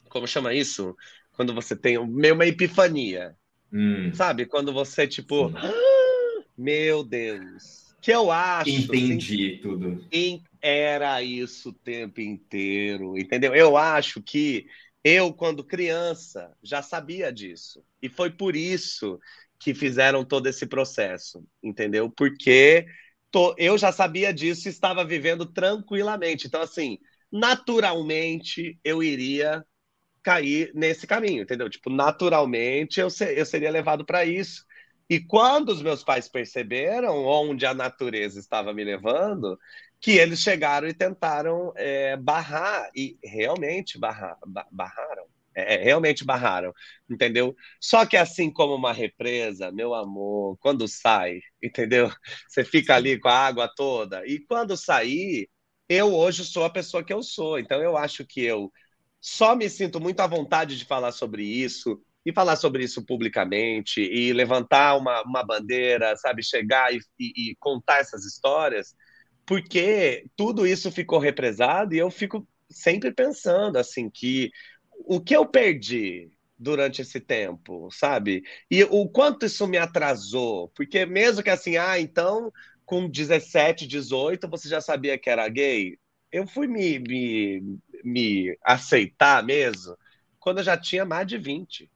como chama isso? quando você tem meio uma epifania. Hum. Sabe? Quando você, tipo, ah, meu Deus, que eu acho. Entendi assim, tudo. Era isso o tempo inteiro, entendeu? Eu acho que eu, quando criança, já sabia disso. E foi por isso que fizeram todo esse processo, entendeu? Porque tô, eu já sabia disso e estava vivendo tranquilamente. Então, assim, naturalmente eu iria cair nesse caminho, entendeu? Tipo, naturalmente eu, ser, eu seria levado para isso. E quando os meus pais perceberam onde a natureza estava me levando, que eles chegaram e tentaram é, barrar, e realmente barrar, barraram. É, é, realmente barraram, entendeu? Só que assim como uma represa, meu amor, quando sai, entendeu? Você fica ali com a água toda, e quando sair, eu hoje sou a pessoa que eu sou, então eu acho que eu só me sinto muito à vontade de falar sobre isso e falar sobre isso publicamente e levantar uma, uma bandeira, sabe, chegar e, e, e contar essas histórias, porque tudo isso ficou represado e eu fico sempre pensando assim que o que eu perdi durante esse tempo, sabe? E o quanto isso me atrasou, porque mesmo que assim, ah, então com 17, 18 você já sabia que era gay, eu fui me, me, me aceitar mesmo quando eu já tinha mais de 20.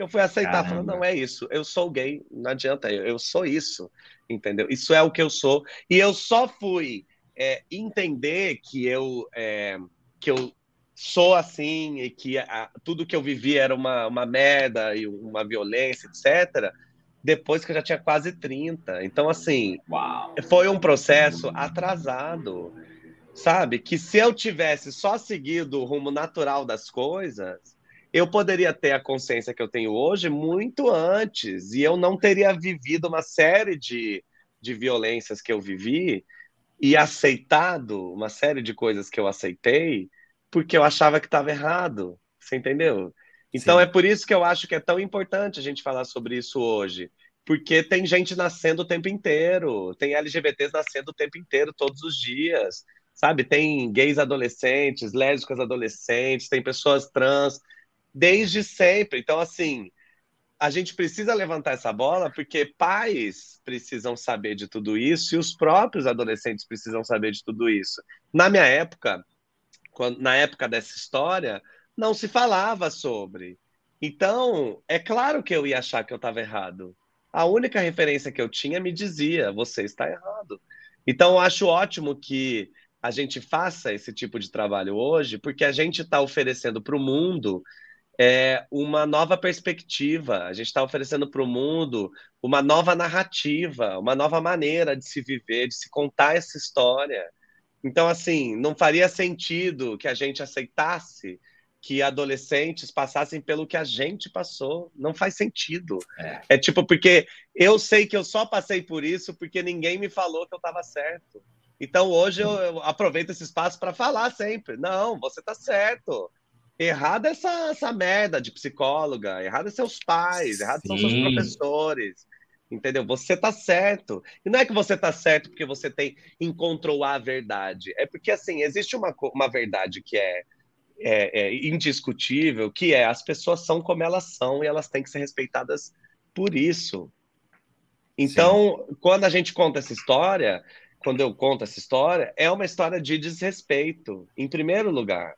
Que eu fui aceitar, falando, não é isso, eu sou gay, não adianta, eu, eu, sou isso, entendeu? Isso é o que eu sou. E eu só fui é, entender que eu, é, que eu sou assim e que a, tudo que eu vivi era uma, uma merda e uma violência, etc., depois que eu já tinha quase 30. Então, assim, Uau. foi um processo atrasado sabe? Que se eu tivesse só seguido o rumo natural das coisas, eu poderia ter a consciência que eu tenho hoje muito antes, e eu não teria vivido uma série de, de violências que eu vivi e aceitado uma série de coisas que eu aceitei porque eu achava que estava errado. Você entendeu? Então Sim. é por isso que eu acho que é tão importante a gente falar sobre isso hoje. Porque tem gente nascendo o tempo inteiro, tem LGBTs nascendo o tempo inteiro, todos os dias sabe? Tem gays adolescentes, lésbicas adolescentes, tem pessoas trans, desde sempre. Então, assim, a gente precisa levantar essa bola porque pais precisam saber de tudo isso e os próprios adolescentes precisam saber de tudo isso. Na minha época, quando, na época dessa história, não se falava sobre. Então, é claro que eu ia achar que eu estava errado. A única referência que eu tinha me dizia: você está errado. Então, eu acho ótimo que a gente faça esse tipo de trabalho hoje, porque a gente está oferecendo para o mundo é, uma nova perspectiva, a gente está oferecendo para o mundo uma nova narrativa, uma nova maneira de se viver, de se contar essa história. Então, assim, não faria sentido que a gente aceitasse que adolescentes passassem pelo que a gente passou. Não faz sentido. É. é tipo, porque eu sei que eu só passei por isso porque ninguém me falou que eu estava certo. Então hoje eu, eu aproveito esse espaço para falar sempre. Não, você está certo. Errada é essa, essa merda de psicóloga, errado é seus pais, Sim. errado são seus professores. Entendeu? Você tá certo. E não é que você tá certo porque você tem encontrou a verdade. É porque assim, existe uma, uma verdade que é, é, é indiscutível, que é as pessoas são como elas são e elas têm que ser respeitadas por isso. Então, Sim. quando a gente conta essa história, quando eu conto essa história, é uma história de desrespeito, em primeiro lugar.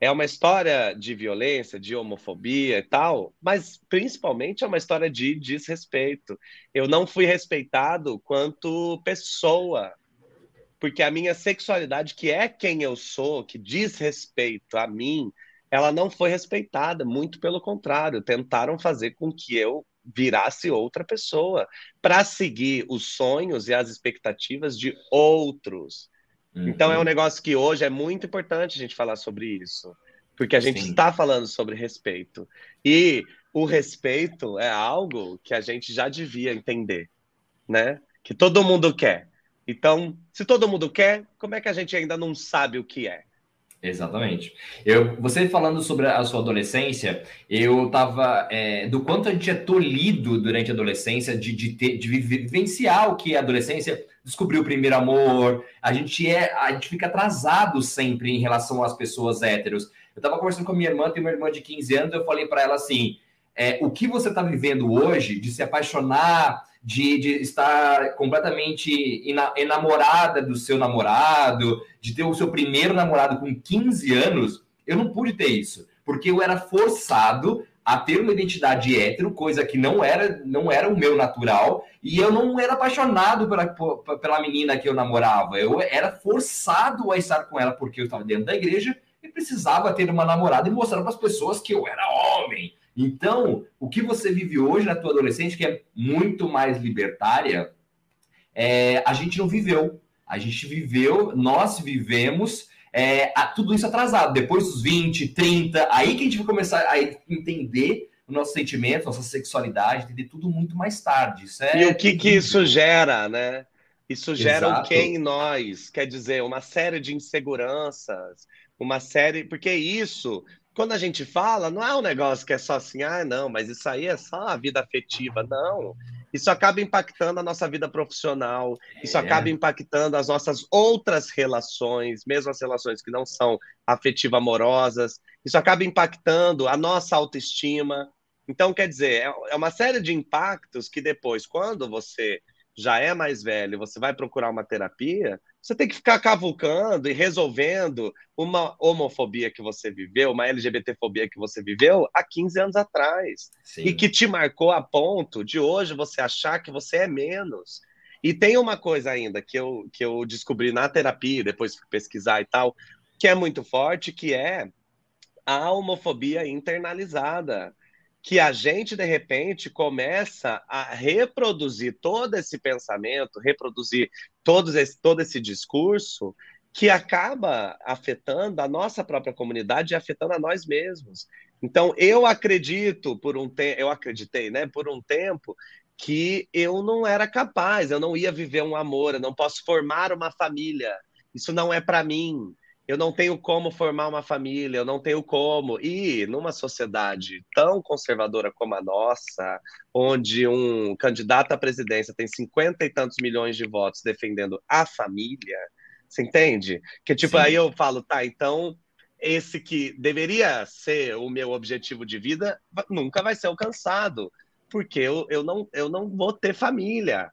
É uma história de violência, de homofobia e tal, mas principalmente é uma história de desrespeito. Eu não fui respeitado quanto pessoa, porque a minha sexualidade, que é quem eu sou, que diz respeito a mim, ela não foi respeitada, muito pelo contrário, tentaram fazer com que eu virasse outra pessoa para seguir os sonhos e as expectativas de outros. Uhum. Então é um negócio que hoje é muito importante a gente falar sobre isso, porque a gente Sim. está falando sobre respeito. E o respeito é algo que a gente já devia entender, né? Que todo mundo quer. Então, se todo mundo quer, como é que a gente ainda não sabe o que é? Exatamente. Eu, você falando sobre a sua adolescência, eu tava é, do quanto a gente é tolhido durante a adolescência de, de, ter, de vivenciar o que é a adolescência, descobrir o primeiro amor. A gente é, a gente fica atrasado sempre em relação às pessoas héteros. Eu tava conversando com a minha irmã, tem uma irmã de 15 anos, eu falei para ela assim: é, o que você está vivendo hoje de se apaixonar de, de estar completamente enamorada do seu namorado, de ter o seu primeiro namorado com 15 anos, eu não pude ter isso, porque eu era forçado a ter uma identidade hétero, coisa que não era, não era o meu natural, e eu não era apaixonado pela, pela menina que eu namorava. Eu era forçado a estar com ela porque eu estava dentro da igreja e precisava ter uma namorada e mostrar para as pessoas que eu era homem. Então, o que você vive hoje na tua adolescente, que é muito mais libertária, é, a gente não viveu. A gente viveu, nós vivemos é, a, tudo isso atrasado. Depois dos 20, 30, aí que a gente vai começar a entender o nosso sentimento, nossa sexualidade, entender tudo muito mais tarde. É... E o que, que isso gera, né? Isso gera Exato. o que em nós? Quer dizer, uma série de inseguranças, uma série. Porque isso quando a gente fala, não é um negócio que é só assim, ah, não, mas isso aí é só a vida afetiva. Não. Isso acaba impactando a nossa vida profissional, isso é. acaba impactando as nossas outras relações, mesmo as relações que não são afetivo-amorosas, isso acaba impactando a nossa autoestima. Então, quer dizer, é, é uma série de impactos que depois, quando você já é mais velho, você vai procurar uma terapia, você tem que ficar cavucando e resolvendo uma homofobia que você viveu, uma LGBTfobia que você viveu há 15 anos atrás. Sim. E que te marcou a ponto de hoje você achar que você é menos. E tem uma coisa ainda que eu, que eu descobri na terapia, depois fui pesquisar e tal, que é muito forte, que é a homofobia internalizada que a gente, de repente, começa a reproduzir todo esse pensamento, reproduzir todo esse, todo esse discurso que acaba afetando a nossa própria comunidade e afetando a nós mesmos. Então, eu acredito por um tempo, eu acreditei, né, por um tempo, que eu não era capaz, eu não ia viver um amor, eu não posso formar uma família. Isso não é para mim eu não tenho como formar uma família, eu não tenho como. E numa sociedade tão conservadora como a nossa, onde um candidato à presidência tem cinquenta e tantos milhões de votos defendendo a família, você entende? Que tipo, Sim. aí eu falo, tá, então esse que deveria ser o meu objetivo de vida nunca vai ser alcançado, porque eu, eu, não, eu não vou ter família.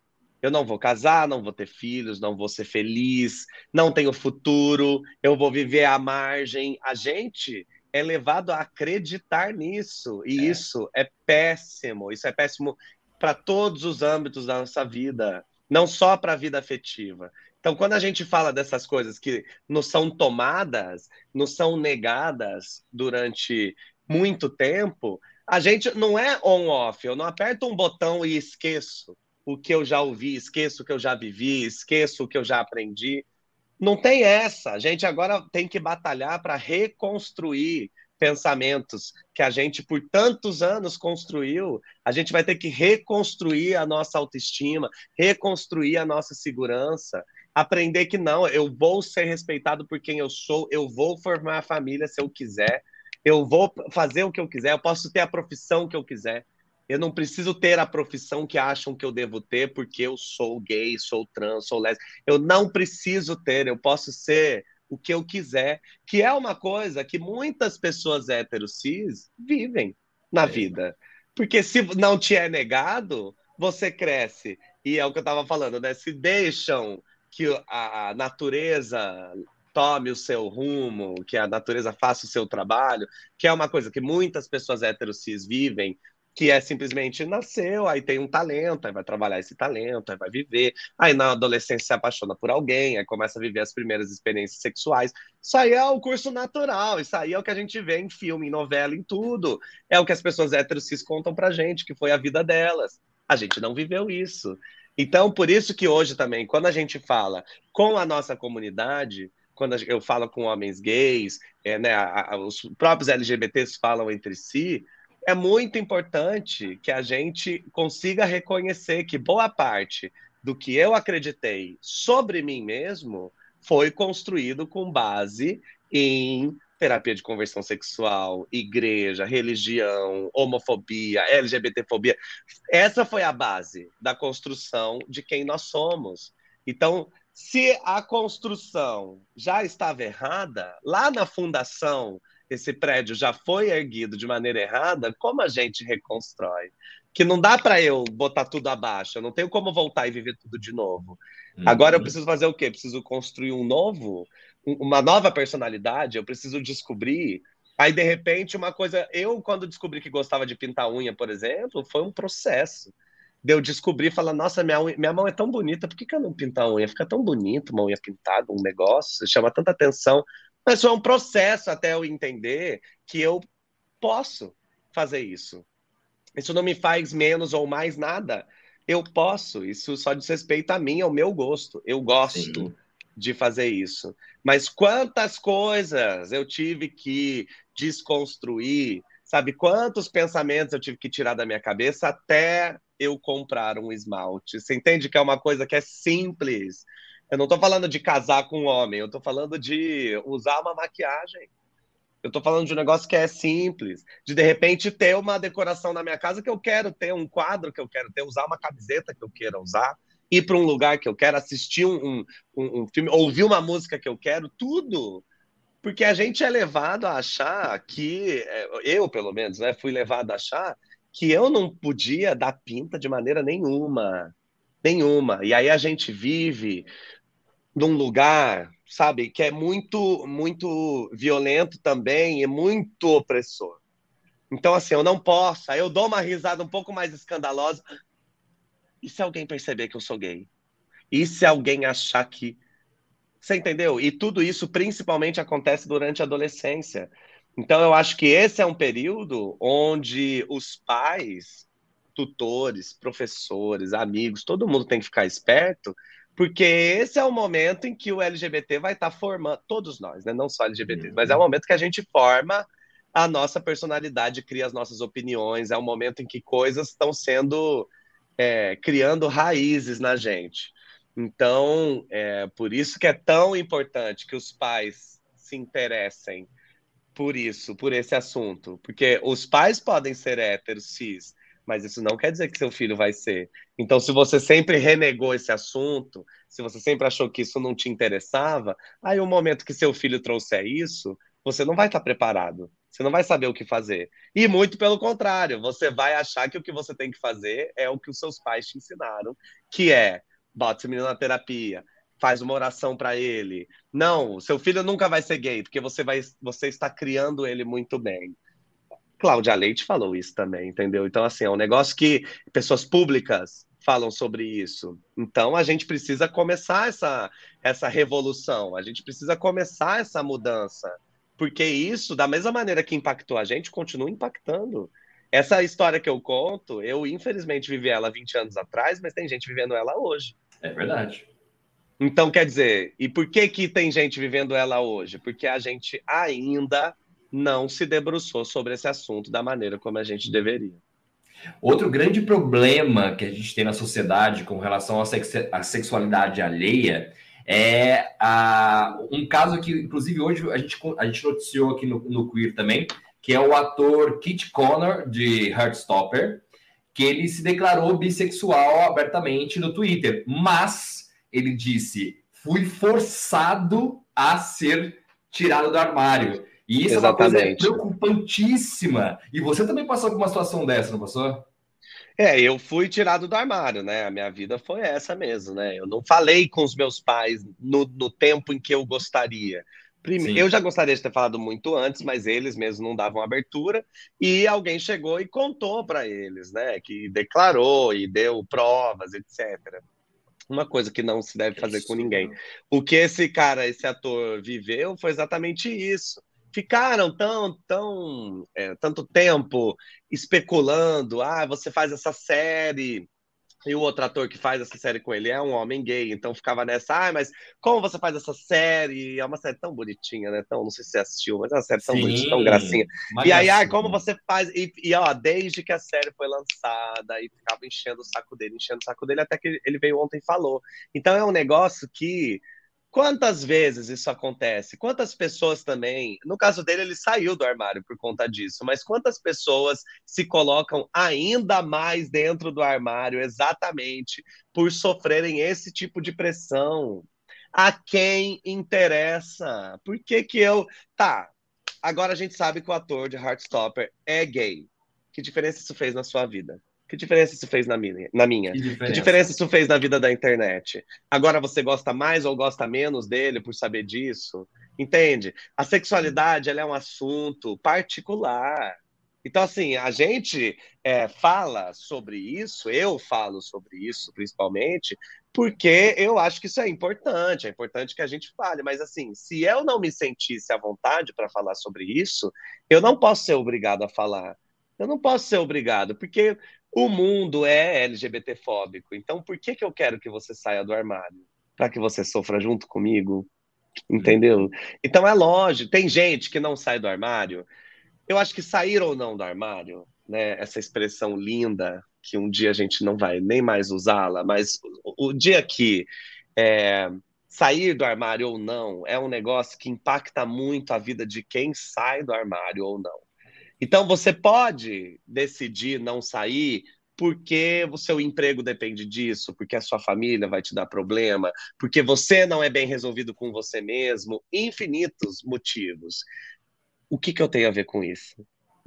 Eu não vou casar, não vou ter filhos, não vou ser feliz, não tenho futuro, eu vou viver à margem. A gente é levado a acreditar nisso, e é. isso é péssimo. Isso é péssimo para todos os âmbitos da nossa vida, não só para a vida afetiva. Então, quando a gente fala dessas coisas que nos são tomadas, nos são negadas durante muito tempo, a gente não é on-off. Eu não aperto um botão e esqueço o que eu já ouvi, esqueço o que eu já vivi, esqueço o que eu já aprendi. Não tem essa. A gente agora tem que batalhar para reconstruir pensamentos que a gente por tantos anos construiu. A gente vai ter que reconstruir a nossa autoestima, reconstruir a nossa segurança, aprender que não, eu vou ser respeitado por quem eu sou, eu vou formar a família se eu quiser, eu vou fazer o que eu quiser, eu posso ter a profissão que eu quiser. Eu não preciso ter a profissão que acham que eu devo ter porque eu sou gay, sou trans, sou lésbica. Eu não preciso ter, eu posso ser o que eu quiser, que é uma coisa que muitas pessoas héteros cis vivem na é. vida. Porque se não te é negado, você cresce. E é o que eu estava falando, né? Se deixam que a natureza tome o seu rumo, que a natureza faça o seu trabalho, que é uma coisa que muitas pessoas héteros cis vivem, que é simplesmente nasceu, aí tem um talento, aí vai trabalhar esse talento, aí vai viver, aí na adolescência se apaixona por alguém, aí começa a viver as primeiras experiências sexuais. Isso aí é o curso natural, isso aí é o que a gente vê em filme, em novela, em tudo. É o que as pessoas héteros cis contam pra gente, que foi a vida delas. A gente não viveu isso. Então, por isso que hoje também, quando a gente fala com a nossa comunidade, quando eu falo com homens gays, é, né, a, a, os próprios LGBTs falam entre si, é muito importante que a gente consiga reconhecer que boa parte do que eu acreditei sobre mim mesmo foi construído com base em terapia de conversão sexual, igreja, religião, homofobia, LGBTfobia. Essa foi a base da construção de quem nós somos. Então, se a construção já estava errada, lá na fundação esse prédio já foi erguido de maneira errada, como a gente reconstrói? Que não dá para eu botar tudo abaixo, eu não tenho como voltar e viver tudo de novo. Uhum. Agora eu preciso fazer o quê? Preciso construir um novo, uma nova personalidade, eu preciso descobrir. Aí, de repente, uma coisa. Eu, quando descobri que gostava de pintar unha, por exemplo, foi um processo. De eu descobrir e falar, nossa, minha, unha, minha mão é tão bonita, por que, que eu não pintar a unha? Fica tão bonito, uma unha pintada, um negócio, chama tanta atenção. Mas foi um processo até eu entender que eu posso fazer isso. Isso não me faz menos ou mais nada. Eu posso. Isso só diz respeito a mim, ao meu gosto. Eu gosto Sim. de fazer isso. Mas quantas coisas eu tive que desconstruir, sabe? Quantos pensamentos eu tive que tirar da minha cabeça até eu comprar um esmalte. Você entende que é uma coisa que é simples, eu não estou falando de casar com um homem, eu estou falando de usar uma maquiagem. Eu estou falando de um negócio que é simples, de de repente ter uma decoração na minha casa que eu quero ter, um quadro que eu quero ter, usar uma camiseta que eu queira usar, ir para um lugar que eu quero, assistir um, um, um filme, ouvir uma música que eu quero, tudo. Porque a gente é levado a achar que, é, eu pelo menos, né, fui levado a achar que eu não podia dar pinta de maneira nenhuma. Nenhuma. E aí a gente vive num lugar, sabe, que é muito, muito violento também e muito opressor. Então, assim, eu não posso. Aí eu dou uma risada um pouco mais escandalosa. E se alguém perceber que eu sou gay? E se alguém achar que. Você entendeu? E tudo isso principalmente acontece durante a adolescência. Então, eu acho que esse é um período onde os pais, tutores, professores, amigos, todo mundo tem que ficar esperto porque esse é o momento em que o LGBT vai estar tá formando, todos nós, né? não só LGBTs, uhum. mas é o momento que a gente forma a nossa personalidade, cria as nossas opiniões, é o momento em que coisas estão sendo é, criando raízes na gente. Então, é por isso que é tão importante que os pais se interessem por isso, por esse assunto, porque os pais podem ser héteros, cis, mas isso não quer dizer que seu filho vai ser. Então, se você sempre renegou esse assunto, se você sempre achou que isso não te interessava, aí o momento que seu filho trouxer isso, você não vai estar preparado. Você não vai saber o que fazer. E muito pelo contrário, você vai achar que o que você tem que fazer é o que os seus pais te ensinaram, que é bota esse menino na terapia, faz uma oração para ele. Não, seu filho nunca vai ser gay, porque você vai você está criando ele muito bem. Cláudia Leite falou isso também, entendeu? Então, assim, é um negócio que pessoas públicas falam sobre isso. Então, a gente precisa começar essa, essa revolução, a gente precisa começar essa mudança, porque isso, da mesma maneira que impactou a gente, continua impactando. Essa história que eu conto, eu infelizmente vivi ela 20 anos atrás, mas tem gente vivendo ela hoje. É verdade. Então, quer dizer, e por que que tem gente vivendo ela hoje? Porque a gente ainda não se debruçou sobre esse assunto da maneira como a gente deveria. Outro grande problema que a gente tem na sociedade com relação à, sexualidade alheia é a, um caso que, inclusive, hoje a gente, a gente noticiou aqui no, no Queer também, que é o ator Kit Connor, de Heartstopper, que ele se declarou bissexual abertamente no Twitter, mas ele disse: fui forçado a ser tirado do armário. E isso Exatamente. é uma coisa preocupantíssima. E você também passou por uma situação dessa, não passou? É, eu fui tirado do armário, né? A minha vida foi essa mesmo, né? Eu não falei com os meus pais no, no tempo em que eu gostaria. Primeiro, eu já gostaria de ter falado muito antes, mas eles mesmos não davam abertura e alguém chegou e contou para eles, né? Que declarou e deu provas, etc. Uma coisa que não se deve fazer com ninguém. O que esse cara, esse ator, viveu foi exatamente isso ficaram tão, tão é, tanto tempo especulando, ah, você faz essa série e o outro ator que faz essa série com ele é um homem gay, então ficava nessa, ah, mas como você faz essa série? É uma série tão bonitinha, né? Tão, não sei se você assistiu, mas é uma série tão Sim, bonitinha, tão gracinha. E aí, ah, como você faz? E, e, ó, desde que a série foi lançada, e ficava enchendo o saco dele, enchendo o saco dele, até que ele veio ontem e falou. Então é um negócio que Quantas vezes isso acontece? Quantas pessoas também, no caso dele, ele saiu do armário por conta disso, mas quantas pessoas se colocam ainda mais dentro do armário exatamente por sofrerem esse tipo de pressão? A quem interessa? Por que que eu. Tá, agora a gente sabe que o ator de Heartstopper é gay. Que diferença isso fez na sua vida? Que diferença isso fez na minha? Na minha? Que, diferença? que diferença isso fez na vida da internet? Agora você gosta mais ou gosta menos dele por saber disso? Entende? A sexualidade é um assunto particular. Então, assim, a gente é, fala sobre isso, eu falo sobre isso principalmente, porque eu acho que isso é importante, é importante que a gente fale. Mas, assim, se eu não me sentisse à vontade para falar sobre isso, eu não posso ser obrigado a falar. Eu não posso ser obrigado, porque o mundo é LGBTfóbico, então por que, que eu quero que você saia do armário? Para que você sofra junto comigo? Entendeu? Então é lógico, tem gente que não sai do armário. Eu acho que sair ou não do armário, né, essa expressão linda, que um dia a gente não vai nem mais usá-la, mas o, o, dia que é, sair do armário ou não é um negócio que impacta muito a vida de quem sai do armário ou não. Então, você pode decidir não sair porque o seu emprego depende disso, porque a sua família vai te dar problema, porque você não é bem resolvido com você mesmo, infinitos motivos. O que, que eu tenho a ver com isso?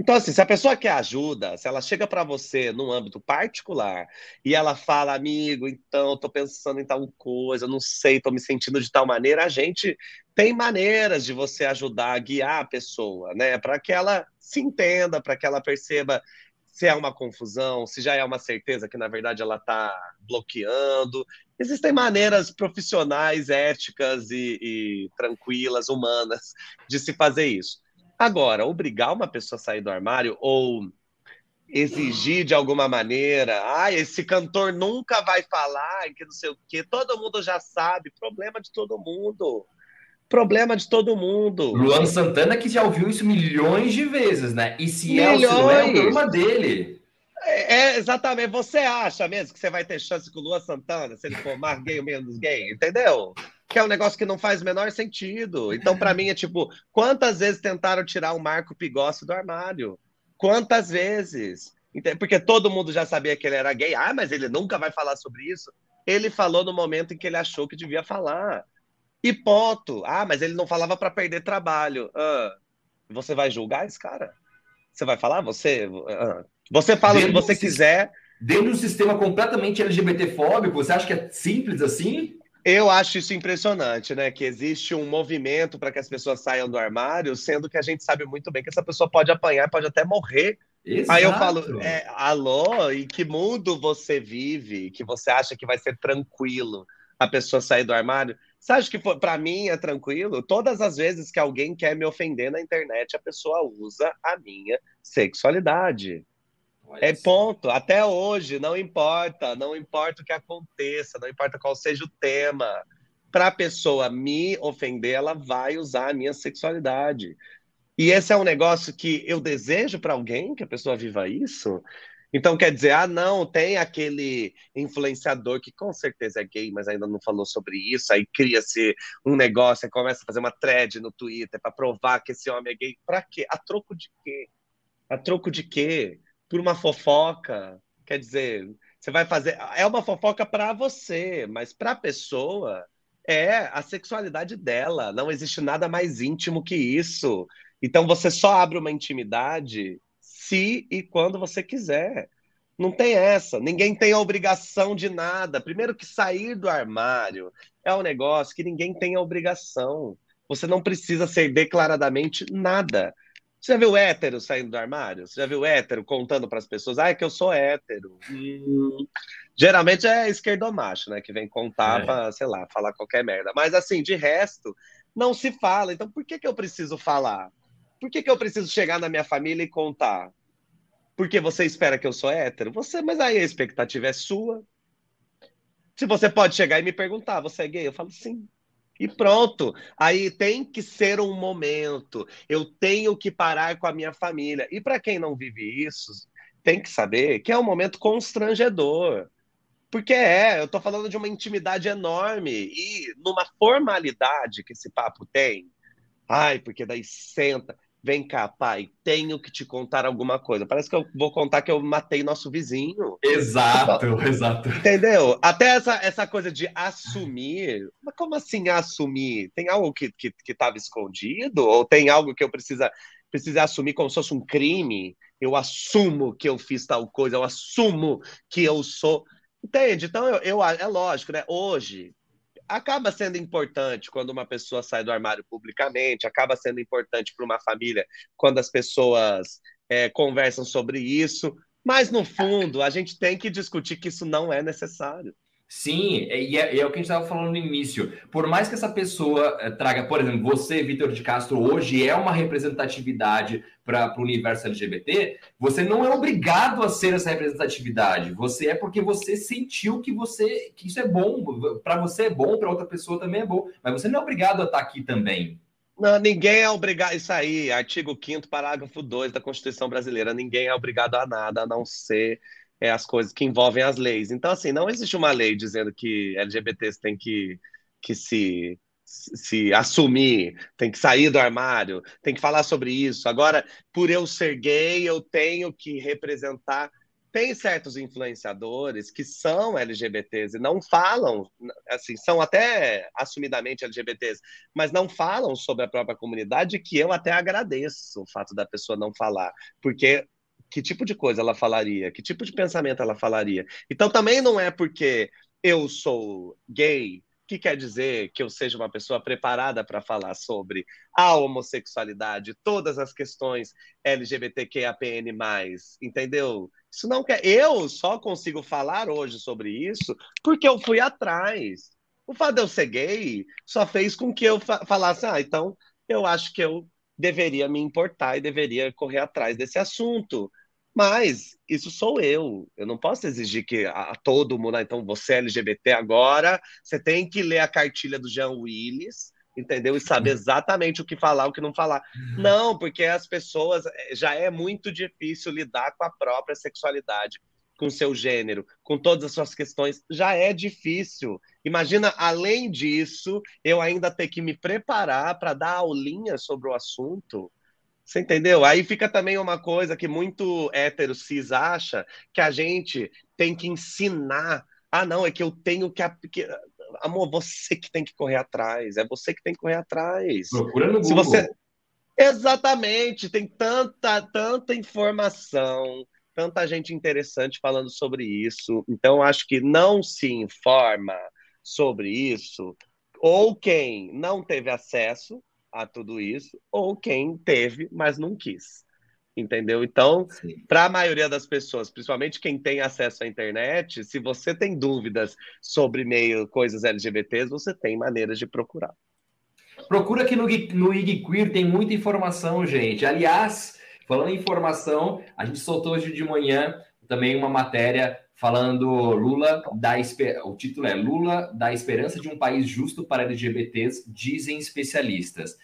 Então, assim, se a pessoa quer ajuda, se ela chega para você num âmbito particular e ela fala, amigo, então, estou pensando em tal coisa, não sei, estou me sentindo de tal maneira, a gente tem maneiras de você ajudar a guiar a pessoa, né? Para que ela se entenda, para que ela perceba se é uma confusão, se já é uma certeza que, na verdade, ela está bloqueando. Existem maneiras profissionais, éticas e, e tranquilas, humanas, de se fazer isso. Agora, obrigar uma pessoa a sair do armário ou exigir de alguma maneira, ah, esse cantor nunca vai falar, que não sei o quê, todo mundo já sabe, problema de todo mundo. Problema de todo mundo. Luan Santana que já ouviu isso milhões de vezes, né? E se milhões. é se não é, é o problema dele. É, é, exatamente. Você acha mesmo que você vai ter chance com o Luan Santana se ele for mais gay ou menos gay? Entendeu? Que é um negócio que não faz o menor sentido. Então, para mim, é tipo, quantas vezes tentaram tirar o Marco Pigossi do armário? Quantas vezes? Porque todo mundo já sabia que ele era gay. Ah, mas ele nunca vai falar sobre isso. Ele falou no momento em que ele achou que devia falar. E ponto. Ah, mas ele não falava para perder trabalho. Ah, você vai julgar esse cara? Você vai falar? Você, ah, você fala o que você quiser. Dentro de um sistema completamente LGBTfóbico, você acha que é simples assim? Eu acho isso impressionante, né? Que existe um movimento para que as pessoas saiam do armário, sendo que a gente sabe muito bem que essa pessoa pode apanhar, pode até morrer. Exato. Aí eu falo, é, alô, em que mundo você vive que você acha que vai ser tranquilo a pessoa sair do armário? Você acha que para mim é tranquilo? Todas as vezes que alguém quer me ofender na internet, a pessoa usa a minha sexualidade. É ponto. Até hoje, não importa, não importa o que aconteça, não importa qual seja o tema. Para a pessoa me ofender, ela vai usar a minha sexualidade. E esse é um negócio que eu desejo para alguém que a pessoa viva isso. Então quer dizer, ah, não, tem aquele influenciador que com certeza é gay, mas ainda não falou sobre isso, aí cria-se um negócio, aí começa a fazer uma thread no Twitter para provar que esse homem é gay. Para quê? A troco de quê? A troco de quê? Por uma fofoca. Quer dizer, você vai fazer. É uma fofoca para você, mas para a pessoa é a sexualidade dela. Não existe nada mais íntimo que isso. Então você só abre uma intimidade se e quando você quiser. Não tem essa. Ninguém tem a obrigação de nada. Primeiro que sair do armário é um negócio que ninguém tem a obrigação. Você não precisa ser declaradamente nada. Você já viu hétero saindo do armário? Você já viu hétero contando para as pessoas, ah, é que eu sou hétero? Hum, geralmente é esquerdomacho, né? Que vem contar é. para, sei lá, falar qualquer merda. Mas assim, de resto, não se fala. Então por que, que eu preciso falar? Por que, que eu preciso chegar na minha família e contar? Porque você espera que eu sou hétero? Você, mas aí a expectativa é sua. Se você pode chegar e me perguntar, você é gay? Eu falo sim. E pronto. Aí tem que ser um momento. Eu tenho que parar com a minha família. E para quem não vive isso, tem que saber que é um momento constrangedor. Porque é, eu estou falando de uma intimidade enorme e numa formalidade que esse papo tem. Ai, porque daí senta. Vem cá, pai, tenho que te contar alguma coisa. Parece que eu vou contar que eu matei nosso vizinho. Exato, (laughs) exato. Entendeu? Até essa, essa coisa de assumir. Mas como assim assumir? Tem algo que estava que, que escondido? Ou tem algo que eu precisa, precisa assumir como se fosse um crime? Eu assumo que eu fiz tal coisa, eu assumo que eu sou. Entende? Então, eu, eu, é lógico, né? Hoje, acaba sendo importante quando uma pessoa sai do armário publicamente, acaba sendo importante para uma família quando as pessoas é, conversam sobre isso, mas no fundo a gente tem que discutir que isso não é necessário. Sim, e é, e é, o que a gente estava falando no início. Por mais que essa pessoa eh, traga, por exemplo, você, Vitor de Castro, hoje é uma representatividade para o universo LGBT, você não é obrigado a ser essa representatividade. Você é porque você sentiu que você que isso é bom. Para você é bom, para outra pessoa também é bom. Mas você não é obrigado a estar tá aqui também. Não, ninguém é obrigado. Isso aí, artigo 5, parágrafo 2 da Constituição Brasileira. Ninguém é obrigado a nada, a não ser é, as coisas que envolvem as leis. Então, assim, não existe uma lei dizendo que LGBTs têm que, que se, se assumir, tem que sair do armário, tem que falar sobre isso. Agora, por eu ser gay, eu tenho que representar. Tem certos influenciadores que são LGBTs e não falam, assim, são até assumidamente LGBTs, mas não falam sobre a própria comunidade, que eu até agradeço o fato da pessoa não falar, porque que tipo de coisa ela falaria, que tipo de pensamento ela falaria. Então também não é porque eu sou gay que quer dizer que eu seja uma pessoa preparada para falar sobre a homossexualidade, todas as questões LGBTQAPN+, entendeu? Isso não quer. Eu só consigo falar hoje sobre isso porque eu fui atrás. O fato de eu ser gay só fez com que eu fa falasse, ah, então eu acho que eu deveria me importar e deveria correr atrás desse assunto. Mas isso sou eu. Eu não posso exigir que a, a todo mundo, ah, então você é LGBT agora, você tem que ler a cartilha do Jean Willis, entendeu? E saber exatamente o que falar, o que não falar. Uhum. Não, porque as pessoas eh, já é muito difícil lidar com a própria sexualidade, com seu gênero, com todas as suas questões, já é difícil. Imagina, além disso, eu ainda ter que me preparar para dar aulinha sobre o assunto. Você entendeu? Aí fica também uma coisa que muito hétero cis acha, que a gente tem que ensinar. Ah, não, é que eu tenho que, que amor, você que tem que correr atrás, é você que tem que correr atrás. Procura no Google. Se você Exatamente, tem tanta tanta informação, tanta gente interessante falando sobre isso. Então acho que não se informa sobre isso ou quem não teve acesso a tudo isso, ou quem teve, mas não quis. Entendeu? Então, para a maioria das pessoas, principalmente quem tem acesso à internet, se você tem dúvidas sobre meio coisas LGBTs, você tem maneiras de procurar. Procura aqui no, no IG Queer, tem muita informação, gente. Aliás, falando em informação, a gente soltou hoje de manhã também uma matéria falando Lula da o título é Lula da esperança de um país justo para LGBTs, dizem especialistas.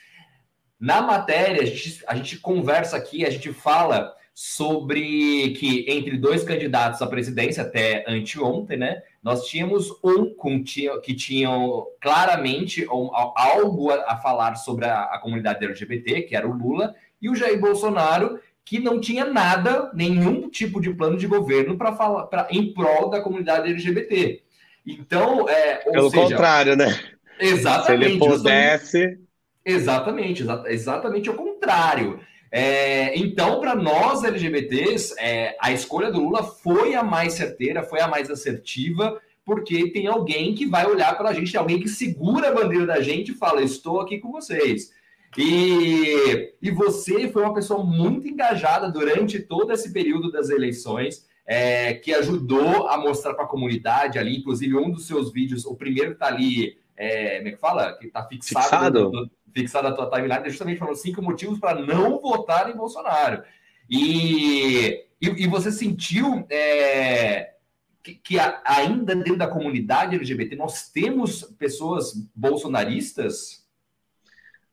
Na matéria, a gente, a gente conversa aqui, a gente fala sobre que entre dois candidatos à presidência, até anteontem, né, nós tínhamos um com, que tinham claramente algo a falar sobre a, a comunidade LGBT, que era o Lula, e o Jair Bolsonaro, que não tinha nada, nenhum tipo de plano de governo para falar pra, em prol da comunidade LGBT. Então, é, pelo seja, contrário, né? Exatamente. Se ele pudesse, exatamente, exa exatamente o contrário. É, então, para nós LGBTs, é, a escolha do Lula foi a mais certeira, foi a mais assertiva, porque tem alguém que vai olhar para a gente, alguém que segura a bandeira da gente e fala: Estou aqui com vocês. E, e você foi uma pessoa muito engajada durante todo esse período das eleições, é, que ajudou a mostrar para a comunidade ali, inclusive um dos seus vídeos, o primeiro está ali, é, como é que fala? Que está fixado, fixado. No, fixado a tua timeline, é justamente falando cinco motivos para não votar em Bolsonaro. E, e, e você sentiu é, que, que a, ainda dentro da comunidade LGBT nós temos pessoas bolsonaristas?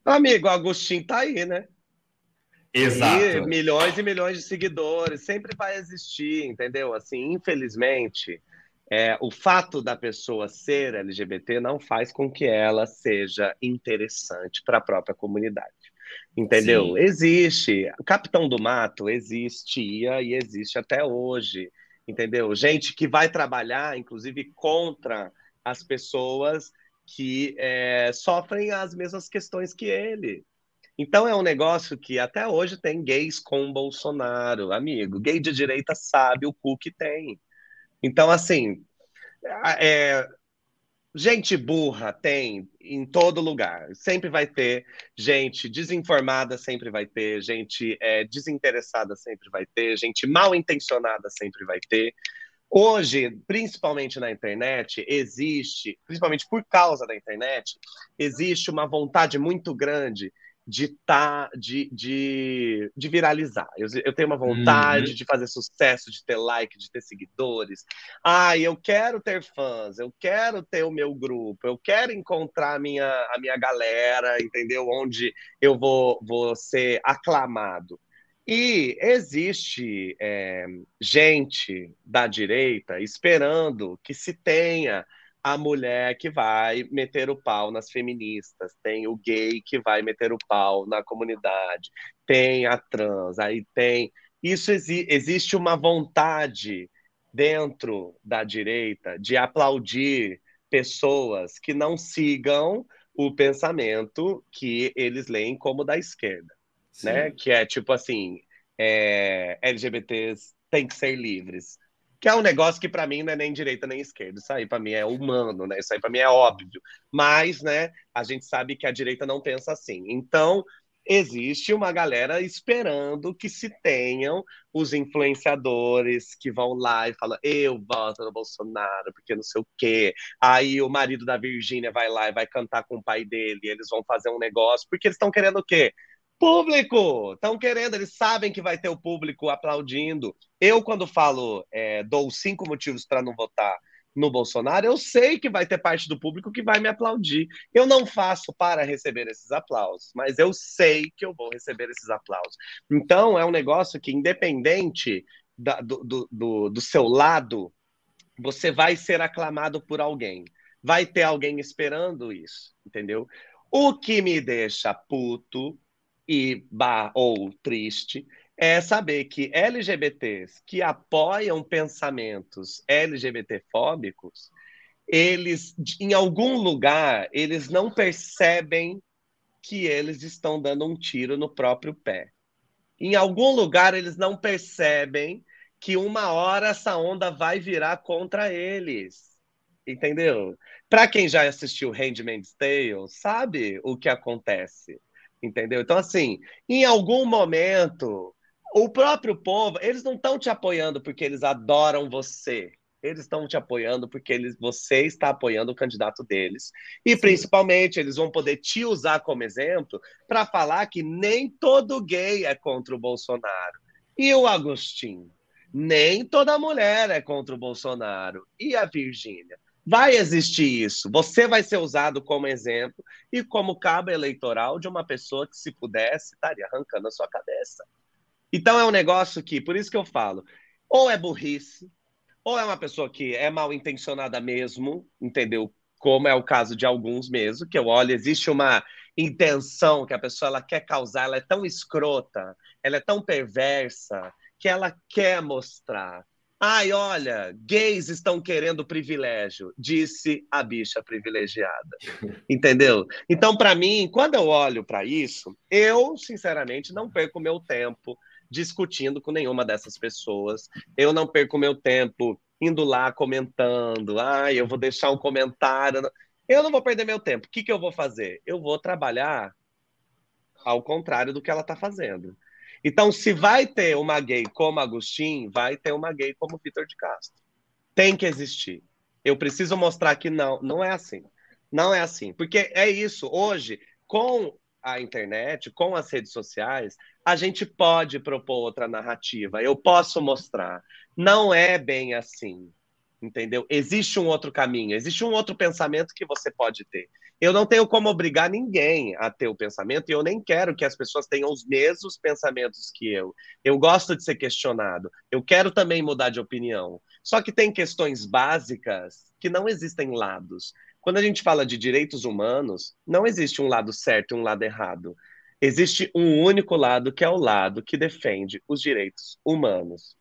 Amigo, Agostinho tá aí, né? Exato. E milhões e milhões de seguidores, sempre vai existir, entendeu? Assim, infelizmente, é, o fato da pessoa ser LGBT não faz com que ela seja interessante para a própria comunidade. Entendeu? Sim. Existe. O Capitão do Mato existia e existe até hoje. Entendeu? Gente que vai trabalhar, inclusive, contra as pessoas que é, sofrem as mesmas questões que ele. Então é um negócio que até hoje tem gays com Bolsonaro, amigo. Gay de direita sabe o cu que tem. Então, assim, é, gente burra tem em todo lugar. Sempre vai ter gente desinformada, sempre vai ter gente é, desinteressada, sempre vai ter gente mal intencionada, sempre vai ter. Hoje, principalmente na internet, existe, principalmente por causa da internet, existe uma vontade muito grande de, tá, de, de, de viralizar. Eu, eu tenho uma vontade uhum. de fazer sucesso, de ter like, de ter seguidores. Ah, eu quero ter fãs, eu quero ter o meu grupo, eu quero encontrar a minha, a minha galera, entendeu? Onde eu vou, vou ser aclamado. E existe é, gente da direita esperando que se tenha a mulher que vai meter o pau nas feministas, tem o gay que vai meter o pau na comunidade, tem a trans, aí tem. Isso exi existe uma vontade dentro da direita de aplaudir pessoas que não sigam o pensamento que eles leem como da esquerda né? Que é tipo assim, é, LGBTs têm que ser livres. Que é um negócio que para mim não é nem direita nem esquerda. Isso aí para mim é humano, né? Isso aí para mim é óbvio. Mas, né, a gente sabe que a direita não pensa assim. Então, existe uma galera esperando que se tenham os influenciadores que vão lá e falam eu voto no Bolsonaro, porque não sei o quê. Aí o marido da Virgínia vai lá e vai cantar com o pai dele, eles vão fazer um negócio, porque eles estão querendo o quê? Público! Estão querendo, eles sabem que vai ter o público aplaudindo. Eu, quando falo, é, dou cinco motivos para não votar no Bolsonaro, eu sei que vai ter parte do público que vai me aplaudir. Eu não faço para receber esses aplausos, mas eu sei que eu vou receber esses aplausos. Então, é um negócio que, independente da, do, do, do, do seu lado, você vai ser aclamado por alguém. Vai ter alguém esperando isso, entendeu? O que me deixa puto e bar, ou triste é saber que LGBTs que apoiam pensamentos LGBTfóbicos, eles, em algum lugar, eles não percebem que eles estão dando um tiro no próprio pé. Em algum lugar, eles não percebem que uma hora essa onda vai virar contra eles. Entendeu? Para quem já assistiu Handmaid's Tale, sabe o que acontece entendeu? Então, assim, em algum momento, o próprio povo, eles não estão te apoiando porque eles adoram você. Eles estão te apoiando porque eles, você está apoiando o candidato deles. E, Sim. principalmente, eles vão poder te usar como exemplo para falar que nem todo gay é contra o Bolsonaro. E o Agostinho? Nem toda mulher é contra o Bolsonaro. E a Virgínia? Vai existir isso. Você vai ser usado como exemplo e como cabo eleitoral de uma pessoa que, se pudesse, estaria arrancando a sua cabeça. Então é um negócio que, por isso que eu falo, ou é burrice, ou é uma pessoa que é mal intencionada mesmo, entendeu? Como é o caso de alguns mesmo, que eu olho, existe uma intenção que a pessoa ela quer causar, ela é tão escrota, ela é tão perversa, que ela quer mostrar Ai, olha, gays estão querendo privilégio, disse a bicha privilegiada. Entendeu? Então, para mim, quando eu olho para isso, eu, sinceramente, não perco meu tempo discutindo com nenhuma dessas pessoas. Eu não perco meu tempo indo lá comentando. Ai, eu vou deixar um comentário. Eu não vou perder meu tempo. O que, que eu vou fazer? Eu vou trabalhar ao contrário do que ela está fazendo. Então, se vai ter uma gay como Agostinho, vai ter uma gay como Vitor de Castro. Tem que existir. Eu preciso mostrar que não, não é assim. Não é assim. Porque é isso. Hoje, com a internet, com as redes sociais, a gente pode propor outra narrativa. Eu posso mostrar. Não é bem assim. Entendeu? Existe um outro caminho, existe um outro pensamento que você pode ter. Eu não tenho como obrigar ninguém a ter o pensamento e eu nem quero que as pessoas tenham os mesmos pensamentos que eu. Eu gosto de ser questionado. Eu quero também mudar de opinião. Só que tem questões básicas que não existem lados. Quando a gente fala de direitos humanos, não existe um lado certo e um lado errado. Existe um único lado que é o lado que defende os direitos humanos.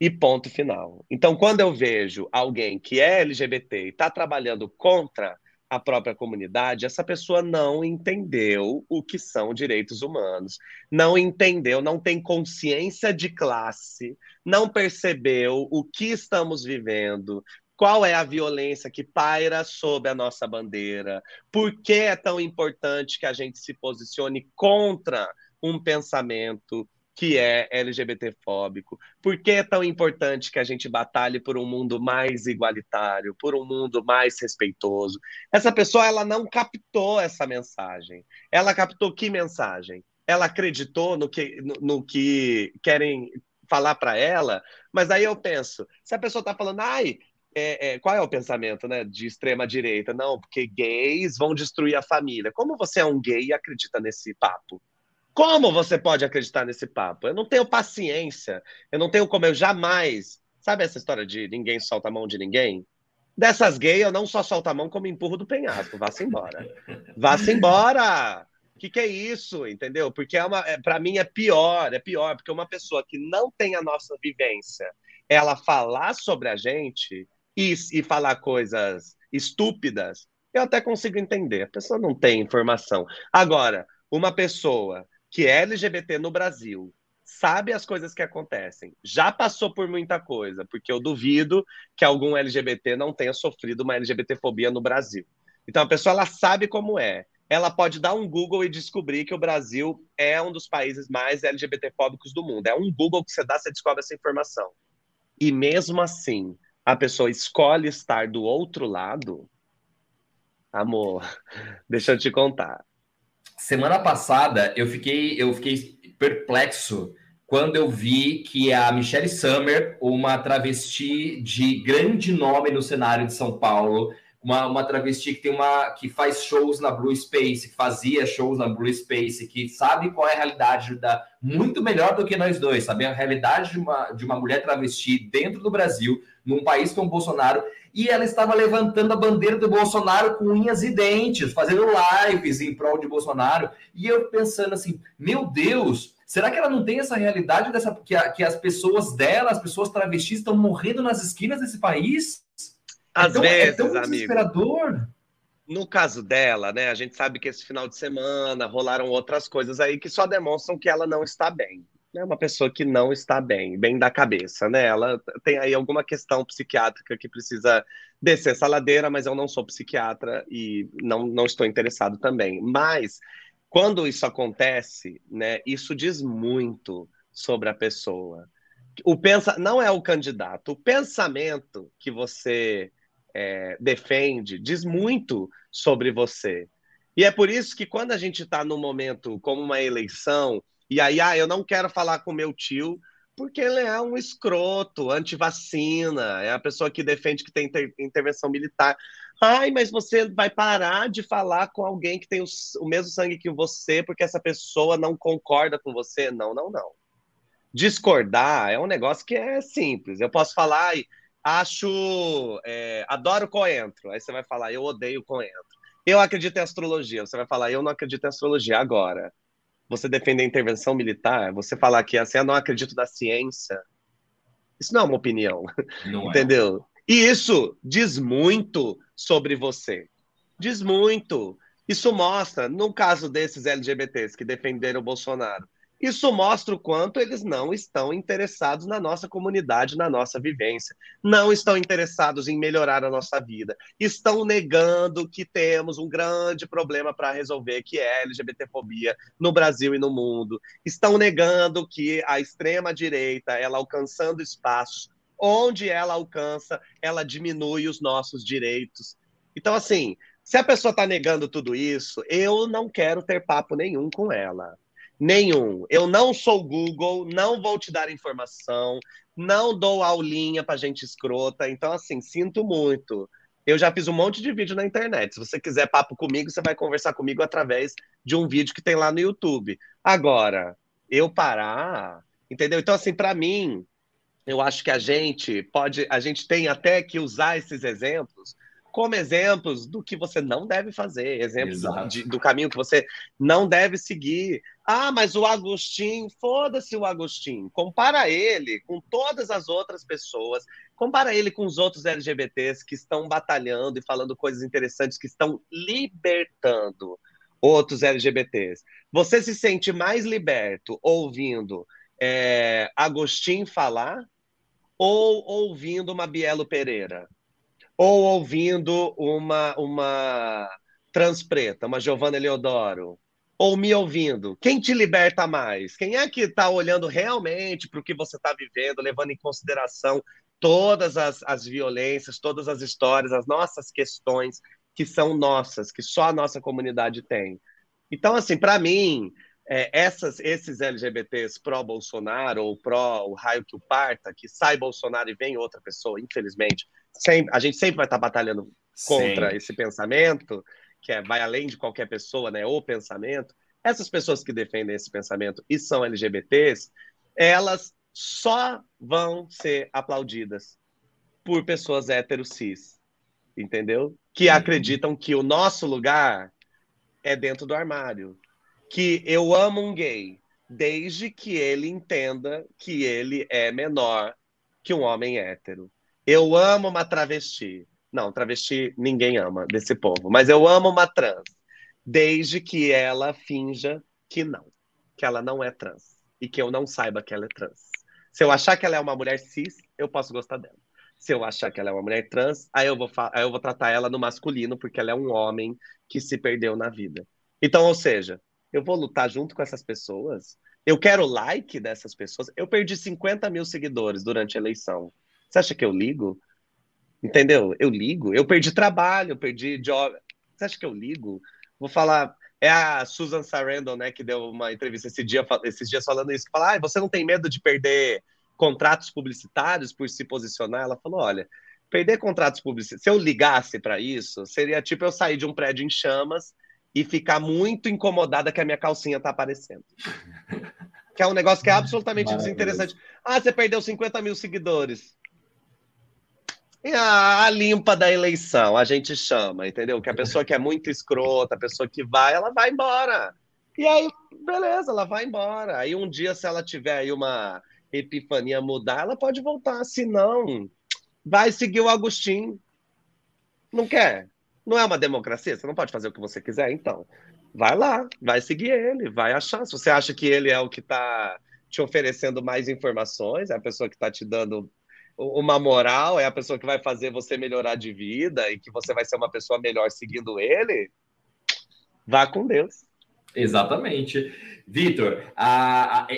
E ponto final. Então, quando eu vejo alguém que é LGBT e está trabalhando contra a própria comunidade, essa pessoa não entendeu o que são direitos humanos, não entendeu, não tem consciência de classe, não percebeu o que estamos vivendo, qual é a violência que paira sob a nossa bandeira, por que é tão importante que a gente se posicione contra um pensamento que é LGBTfóbico? Por que é tão importante que a gente batalhe por um mundo mais igualitário, por um mundo mais respeitoso? Essa pessoa ela não captou essa mensagem. Ela captou que mensagem? Ela acreditou no que, no, no que querem falar para ela, mas aí eu penso, se a pessoa está falando, ai, é, é, qual é o pensamento né, de extrema direita? Não, porque gays vão destruir a família. Como você é um gay e acredita nesse papo? Como você pode acreditar nesse papo? Eu não tenho paciência, eu não tenho como, eu jamais. Sabe essa história de ninguém solta a mão de ninguém? Dessas gays, eu não só solto a mão, como empurro do penhasco. Vá-se embora. Vá-se embora! O que, que, é isso, entendeu? Porque é uma, é, para mim é pior, é pior, porque uma pessoa que não tem a nossa vivência, ela falar sobre a gente e, e falar coisas estúpidas, eu até consigo entender. A pessoa não tem informação. Agora, uma pessoa que é LGBT no Brasil, sabe as coisas que acontecem, já passou por muita coisa, porque eu duvido que algum LGBT não tenha sofrido uma LGBTfobia no Brasil. Então a pessoa ela sabe como é. Ela pode dar um Google e descobrir que o Brasil é um dos países mais LGBTfóbicos do mundo. É um Google que você dá, você descobre essa informação. E mesmo assim, a pessoa escolhe estar do outro lado. Amor, (laughs) deixa eu te contar. Semana passada eu fiquei, eu fiquei perplexo quando eu vi que a Michelle Summer, uma travesti de grande nome no cenário de São Paulo, uma, uma travesti que tem uma que faz shows na Blue Space, que fazia shows na Blue Space, que sabe qual é a realidade da muito melhor do que nós dois, sabe? A realidade de uma, de uma mulher travesti dentro do Brasil, num país como Bolsonaro, e ela estava levantando a bandeira do Bolsonaro com unhas e dentes, fazendo lives em prol de Bolsonaro. E eu pensando assim, meu Deus, será que ela não tem essa realidade dessa que, a, que as pessoas dela, as pessoas travestis estão morrendo nas esquinas desse país? Às é tão, vezes, é tão desesperador. Amigo. No caso dela, né, a gente sabe que esse final de semana rolaram outras coisas aí que só demonstram que ela não está bem é uma pessoa que não está bem, bem da cabeça, né? Ela tem aí alguma questão psiquiátrica que precisa descer essa ladeira, mas eu não sou psiquiatra e não, não estou interessado também. Mas quando isso acontece, né, isso diz muito sobre a pessoa. O pensa não é o candidato, o pensamento que você é, defende diz muito sobre você. E é por isso que quando a gente está num momento como uma eleição e aí, ah, eu não quero falar com meu tio porque ele é um escroto, anti-vacina, é a pessoa que defende que tem inter intervenção militar. Ai, mas você vai parar de falar com alguém que tem o, o, mesmo sangue que você porque essa pessoa não concorda com você? Não, não, não. Discordar é um negócio que é simples. Eu posso falar, acho, é, adoro coentro. Aí você vai falar, eu odeio coentro. Eu acredito em astrologia. Você vai falar, eu não acredito em astrologia agora você defender a intervenção militar, você falar que assim, eu não acredito na ciência, Isso não é uma opinião. Não é. entendeu? É. E isso diz muito sobre você. Diz muito. Isso mostra, no caso desses LGBTs que defenderam o Bolsonaro, isso mostra o quanto eles não estão interessados na nossa comunidade, na nossa vivência. Não estão interessados em melhorar a nossa vida. Estão negando que temos um grande problema para resolver, que é a LGBTfobia no Brasil e no mundo. Estão negando que a extrema-direita, ela alcançando espaços, onde ela alcança, ela diminui os nossos direitos. Então, assim, se a pessoa está negando tudo isso, eu não quero ter papo nenhum com ela Nenhum. Eu não sou Google, não vou te dar informação, não dou aulinha para gente escrota. Então, assim, sinto muito. Eu já fiz um monte de vídeo na internet. Se você quiser papo comigo, você vai conversar comigo através de um vídeo que tem lá no YouTube. Agora, eu parar, entendeu? Então, assim, para mim, eu acho que a gente pode, a gente tem até que usar esses exemplos como exemplos do que você não deve fazer, exemplos de, do caminho que você não deve seguir. Ah, mas o Agostinho, foda-se o Agostinho. Compara ele com todas as outras pessoas, compara ele com os outros LGBTs que estão batalhando e falando coisas interessantes, que estão libertando outros LGBTs. Você se sente mais liberto ouvindo é, Agostinho falar ou ouvindo uma Bielo Pereira? Ou ouvindo uma, uma trans preta, uma Giovanna Eleodoro, ou me ouvindo, quem te liberta mais? Quem é que está olhando realmente para o que você está vivendo, levando em consideração todas as, as violências, todas as histórias, as nossas questões que são nossas, que só a nossa comunidade tem? Então, assim, para mim, é, essas, esses LGBTs pró-Bolsonaro ou pró o raio que o parta, que sai Bolsonaro e vem outra pessoa, infelizmente, sempre, a gente sempre vai estar batalhando contra Sim. esse pensamento, que é, vai além de qualquer pessoa, né? O pensamento. Essas pessoas que defendem esse pensamento e são LGBTs, elas só vão ser aplaudidas por pessoas hétero cis, entendeu? Que uhum. acreditam que o nosso lugar é dentro do armário. Que eu amo um gay, desde que ele entenda que ele é menor que um homem hétero. Eu amo uma travesti. Não, travesti ninguém ama desse povo, mas eu amo uma trans, desde que ela finja que não, que ela não é trans e que eu não saiba que ela é trans. Se eu achar que ela é uma mulher cis, eu posso gostar dela. Se eu achar que ela é uma mulher trans, aí eu vou, aí eu vou tratar ela no masculino, porque ela é um homem que se perdeu na vida. Então, ou seja, eu vou lutar junto com essas pessoas. Eu quero like dessas pessoas. Eu perdi 50 mil seguidores durante a eleição. Você acha que eu ligo? Entendeu? Eu ligo. Eu perdi trabalho, eu perdi job. Você acha que eu ligo? Vou falar. É a Susan Sarandon, né, que deu uma entrevista esse dia, esses dias falando isso, que fala, ah, você não tem medo de perder contratos publicitários por se posicionar? Ela falou, olha, perder contratos publicitários, se eu ligasse para isso, seria tipo eu sair de um prédio em chamas e ficar muito incomodada que a minha calcinha tá aparecendo. que é um negócio que é absolutamente desinteressante. Ah, você perdeu 50 mil seguidores. A, a limpa da eleição, a gente chama, entendeu? Que a pessoa que é muito escrota, a pessoa que vai, ela vai embora. E aí, beleza, ela vai embora. Aí um dia, se ela tiver aí uma epifania mudar, ela pode voltar. Se não, vai seguir o Agostinho. Não quer? Não é uma democracia? Você não pode fazer o que você quiser, então. Vai lá, vai seguir ele, vai achar. Se você acha que ele é o que está te oferecendo mais informações, é a pessoa que está te dando uma moral, é a pessoa que vai fazer você melhorar de vida e que você vai ser uma pessoa melhor seguindo ele, vá com Deus. Exatamente. Vitor,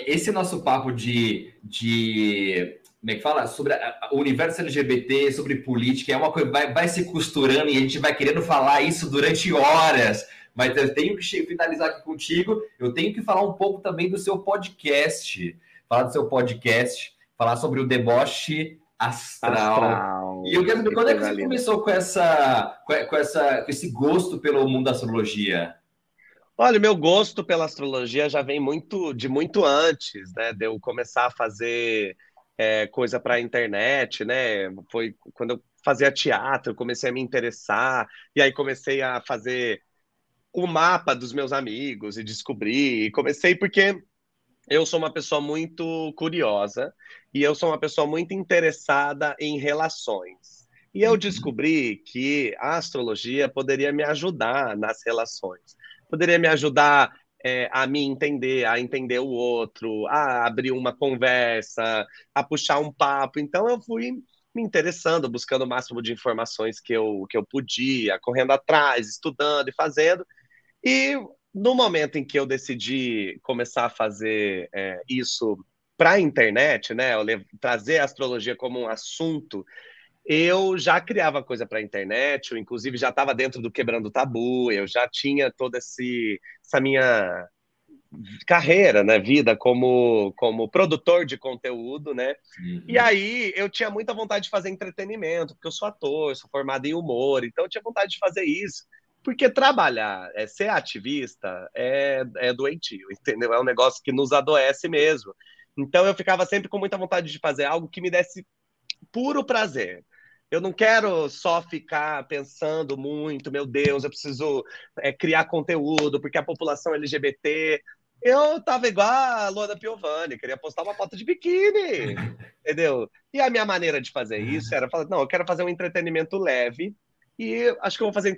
esse nosso papo de, de como é que fala? Sobre o universo LGBT, sobre política, é uma coisa vai, vai se costurando e a gente vai querendo falar isso durante horas. Mas eu tenho que finalizar aqui contigo. Eu tenho que falar um pouco também do seu podcast. Falar do seu podcast, falar sobre o deboche Astral. Astral. E eu quero saber quando é que você começou com essa, com essa, com esse gosto pelo mundo da astrologia? Olha, meu gosto pela astrologia já vem muito de muito antes, né? De eu começar a fazer é, coisa para a internet, né? Foi quando eu fazia teatro, comecei a me interessar e aí comecei a fazer o mapa dos meus amigos e descobrir. E comecei porque eu sou uma pessoa muito curiosa e eu sou uma pessoa muito interessada em relações. E eu uhum. descobri que a astrologia poderia me ajudar nas relações, poderia me ajudar é, a me entender, a entender o outro, a abrir uma conversa, a puxar um papo. Então eu fui me interessando, buscando o máximo de informações que eu, que eu podia, correndo atrás, estudando e fazendo. E no momento em que eu decidi começar a fazer é, isso para a internet, né, trazer a astrologia como um assunto, eu já criava coisa para a internet, eu inclusive já estava dentro do Quebrando Tabu, eu já tinha toda esse, essa minha carreira, né, vida como, como produtor de conteúdo, né? Uhum. E aí eu tinha muita vontade de fazer entretenimento, porque eu sou ator, sou formado em humor, então eu tinha vontade de fazer isso. Porque trabalhar, é, ser ativista é, é doentio, entendeu? É um negócio que nos adoece mesmo. Então eu ficava sempre com muita vontade de fazer algo que me desse puro prazer. Eu não quero só ficar pensando muito, meu Deus, eu preciso é, criar conteúdo, porque a população LGBT. Eu tava igual a Luana Piovani, queria postar uma foto de biquíni, (laughs) entendeu? E a minha maneira de fazer isso era falar, não, eu quero fazer um entretenimento leve, e acho que eu vou fazer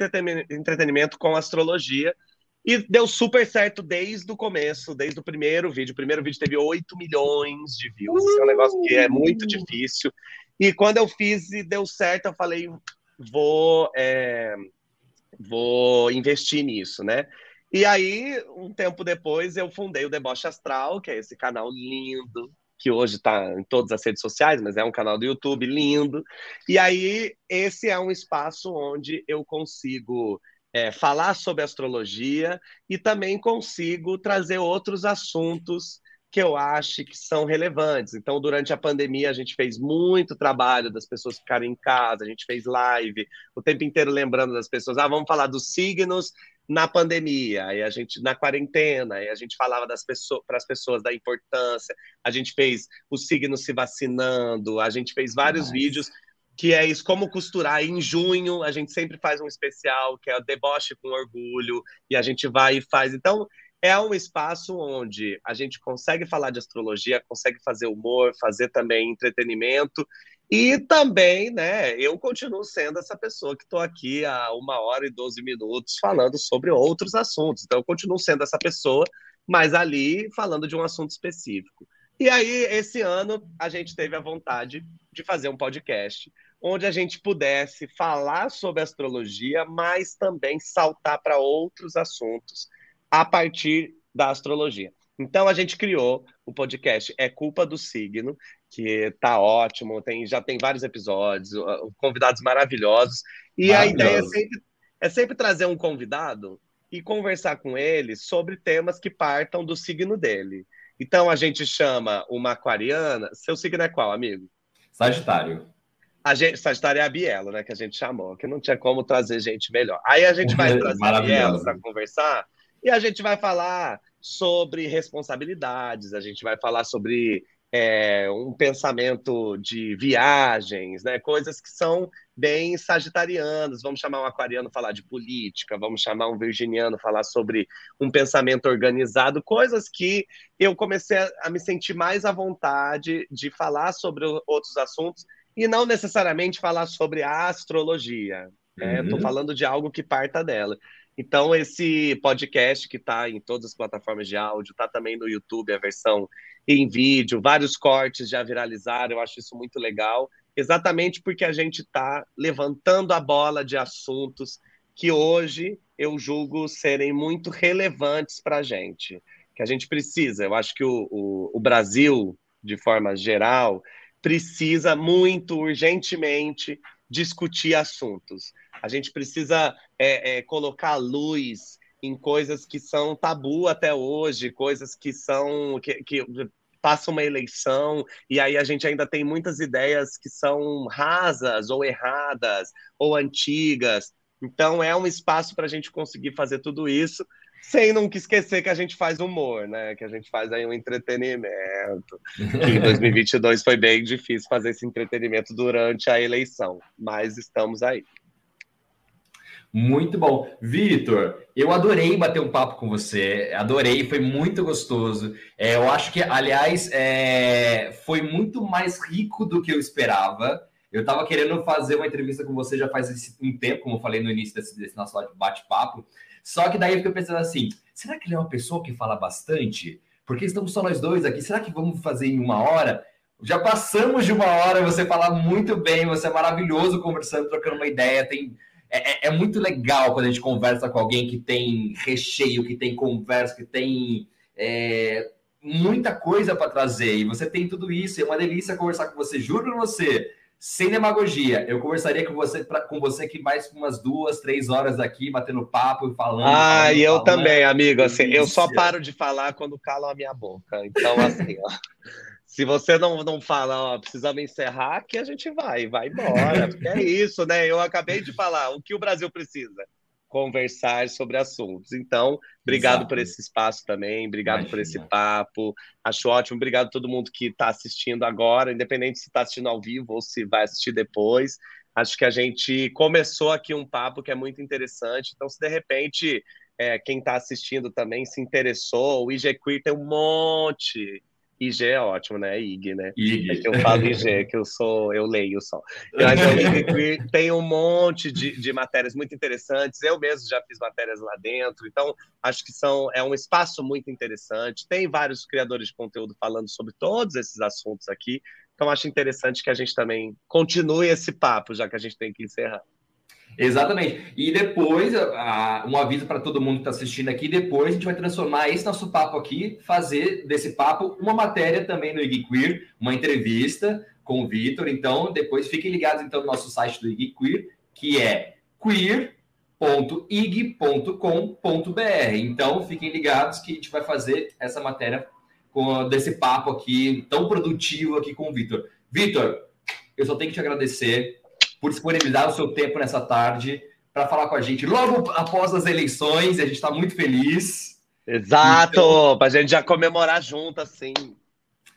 entretenimento com astrologia. E deu super certo desde o começo, desde o primeiro vídeo. O primeiro vídeo teve 8 milhões de views. Uh! É um negócio que é muito difícil. E quando eu fiz e deu certo, eu falei, vou, é, vou investir nisso, né? E aí, um tempo depois, eu fundei o Deboche Astral, que é esse canal lindo, que hoje está em todas as redes sociais, mas é um canal do YouTube lindo. E aí, esse é um espaço onde eu consigo é, falar sobre astrologia e também consigo trazer outros assuntos que eu acho que são relevantes. Então, durante a pandemia, a gente fez muito trabalho das pessoas ficarem em casa, a gente fez live, o tempo inteiro lembrando das pessoas, ah, vamos falar dos signos na pandemia, aí a gente na quarentena, aí a gente falava das pessoas para as pessoas da importância, a gente fez os signos se vacinando, a gente fez vários Nossa. vídeos que é isso, como costurar. Em junho, a gente sempre faz um especial, que é o deboche com orgulho, e a gente vai e faz. Então, é um espaço onde a gente consegue falar de astrologia, consegue fazer humor, fazer também entretenimento, e também, né, eu continuo sendo essa pessoa que estou aqui há uma hora e doze minutos falando sobre outros assuntos. Então, eu continuo sendo essa pessoa, mas ali falando de um assunto específico. E aí, esse ano, a gente teve a vontade de fazer um podcast onde a gente pudesse falar sobre astrologia, mas também saltar para outros assuntos a partir da astrologia. Então a gente criou o podcast É Culpa do Signo, que tá ótimo, tem, já tem vários episódios, convidados maravilhosos. E a ideia é sempre, é sempre trazer um convidado e conversar com ele sobre temas que partam do signo dele. Então a gente chama uma aquariana. Seu signo é qual, amigo? Sagitário. A gente, Sagitário é a Bielo, né? Que a gente chamou, que não tinha como trazer gente melhor. Aí a gente vai (laughs) trazer a Bielo para conversar e a gente vai falar sobre responsabilidades, a gente vai falar sobre é, um pensamento de viagens, né? coisas que são bem sagitarianas. Vamos chamar um aquariano falar de política, vamos chamar um virginiano falar sobre um pensamento organizado, coisas que eu comecei a me sentir mais à vontade de falar sobre outros assuntos e não necessariamente falar sobre a astrologia. Estou uhum. falando de algo que parta dela. Então, esse podcast que está em todas as plataformas de áudio, está também no YouTube, a versão em vídeo, vários cortes já viralizaram, eu acho isso muito legal, exatamente porque a gente está levantando a bola de assuntos que hoje eu julgo serem muito relevantes para a gente, que a gente precisa. Eu acho que o, o, o Brasil, de forma geral, precisa muito urgentemente discutir assuntos. A gente precisa é, é, colocar luz em coisas que são tabu até hoje, coisas que são que, que passa uma eleição e aí a gente ainda tem muitas ideias que são rasas ou erradas ou antigas. Então é um espaço para a gente conseguir fazer tudo isso sem nunca esquecer que a gente faz humor, né? Que a gente faz aí um entretenimento. Que em (laughs) 2022 foi bem difícil fazer esse entretenimento durante a eleição, mas estamos aí. Muito bom. Vitor, eu adorei bater um papo com você, adorei, foi muito gostoso. É, eu acho que, aliás, é, foi muito mais rico do que eu esperava. Eu estava querendo fazer uma entrevista com você já faz um tempo, como eu falei no início desse, desse nosso bate-papo. Só que daí eu fiquei pensando assim: será que ele é uma pessoa que fala bastante? Porque estamos só nós dois aqui, será que vamos fazer em uma hora? Já passamos de uma hora, você fala muito bem, você é maravilhoso conversando, trocando uma ideia, tem é, é, é, muito legal quando a gente conversa com alguém que tem recheio, que tem conversa, que tem é, muita coisa para trazer. E você tem tudo isso. É uma delícia conversar com você. Juro para você, sem demagogia. Eu conversaria com você, pra, com você que mais umas duas, três horas aqui, batendo papo e falando. Ah, falando, e eu falando. também, amigo. Assim, eu só paro de falar quando calam a minha boca. Então, assim, ó. (laughs) Se você não, não fala, ó, precisamos encerrar, que a gente vai, vai embora. Porque é isso, né? Eu acabei de falar, o que o Brasil precisa? Conversar sobre assuntos. Então, obrigado Exato. por esse espaço também, obrigado Imagina. por esse papo. Acho ótimo, obrigado a todo mundo que está assistindo agora, independente se está assistindo ao vivo ou se vai assistir depois. Acho que a gente começou aqui um papo que é muito interessante. Então, se de repente é, quem está assistindo também se interessou, o IG Queer tem um monte IG é ótimo, né? IG, né? IG. É que eu falo IG, que eu sou, eu leio só. Mas o IG tem um monte de, de matérias muito interessantes. Eu mesmo já fiz matérias lá dentro, então acho que são é um espaço muito interessante. Tem vários criadores de conteúdo falando sobre todos esses assuntos aqui. Então acho interessante que a gente também continue esse papo, já que a gente tem que encerrar. Exatamente. E depois, a, um aviso para todo mundo que está assistindo aqui: depois a gente vai transformar esse nosso papo aqui, fazer desse papo uma matéria também no IG Queer, uma entrevista com o Vitor. Então, depois fiquem ligados então no nosso site do IG Queer, que é queer.ig.com.br. Então, fiquem ligados que a gente vai fazer essa matéria com desse papo aqui tão produtivo aqui com o Vitor. Vitor, eu só tenho que te agradecer por disponibilizar o seu tempo nessa tarde para falar com a gente logo após as eleições. A gente está muito feliz. Exato, então... para a gente já comemorar junto, assim.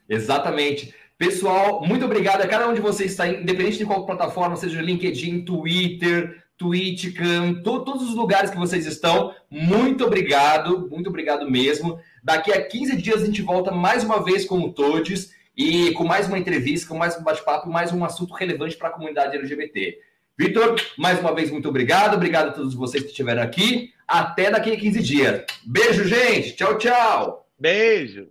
Exatamente. Pessoal, muito obrigado a cada um de vocês está, independente de qual plataforma, seja LinkedIn, Twitter, Twitchcam, to, todos os lugares que vocês estão. Muito obrigado, muito obrigado mesmo. Daqui a 15 dias a gente volta mais uma vez com o Todes e com mais uma entrevista, com mais um bate-papo, mais um assunto relevante para a comunidade LGBT. Vitor, mais uma vez, muito obrigado. Obrigado a todos vocês que estiveram aqui. Até daqui a 15 dias. Beijo, gente. Tchau, tchau. Beijo.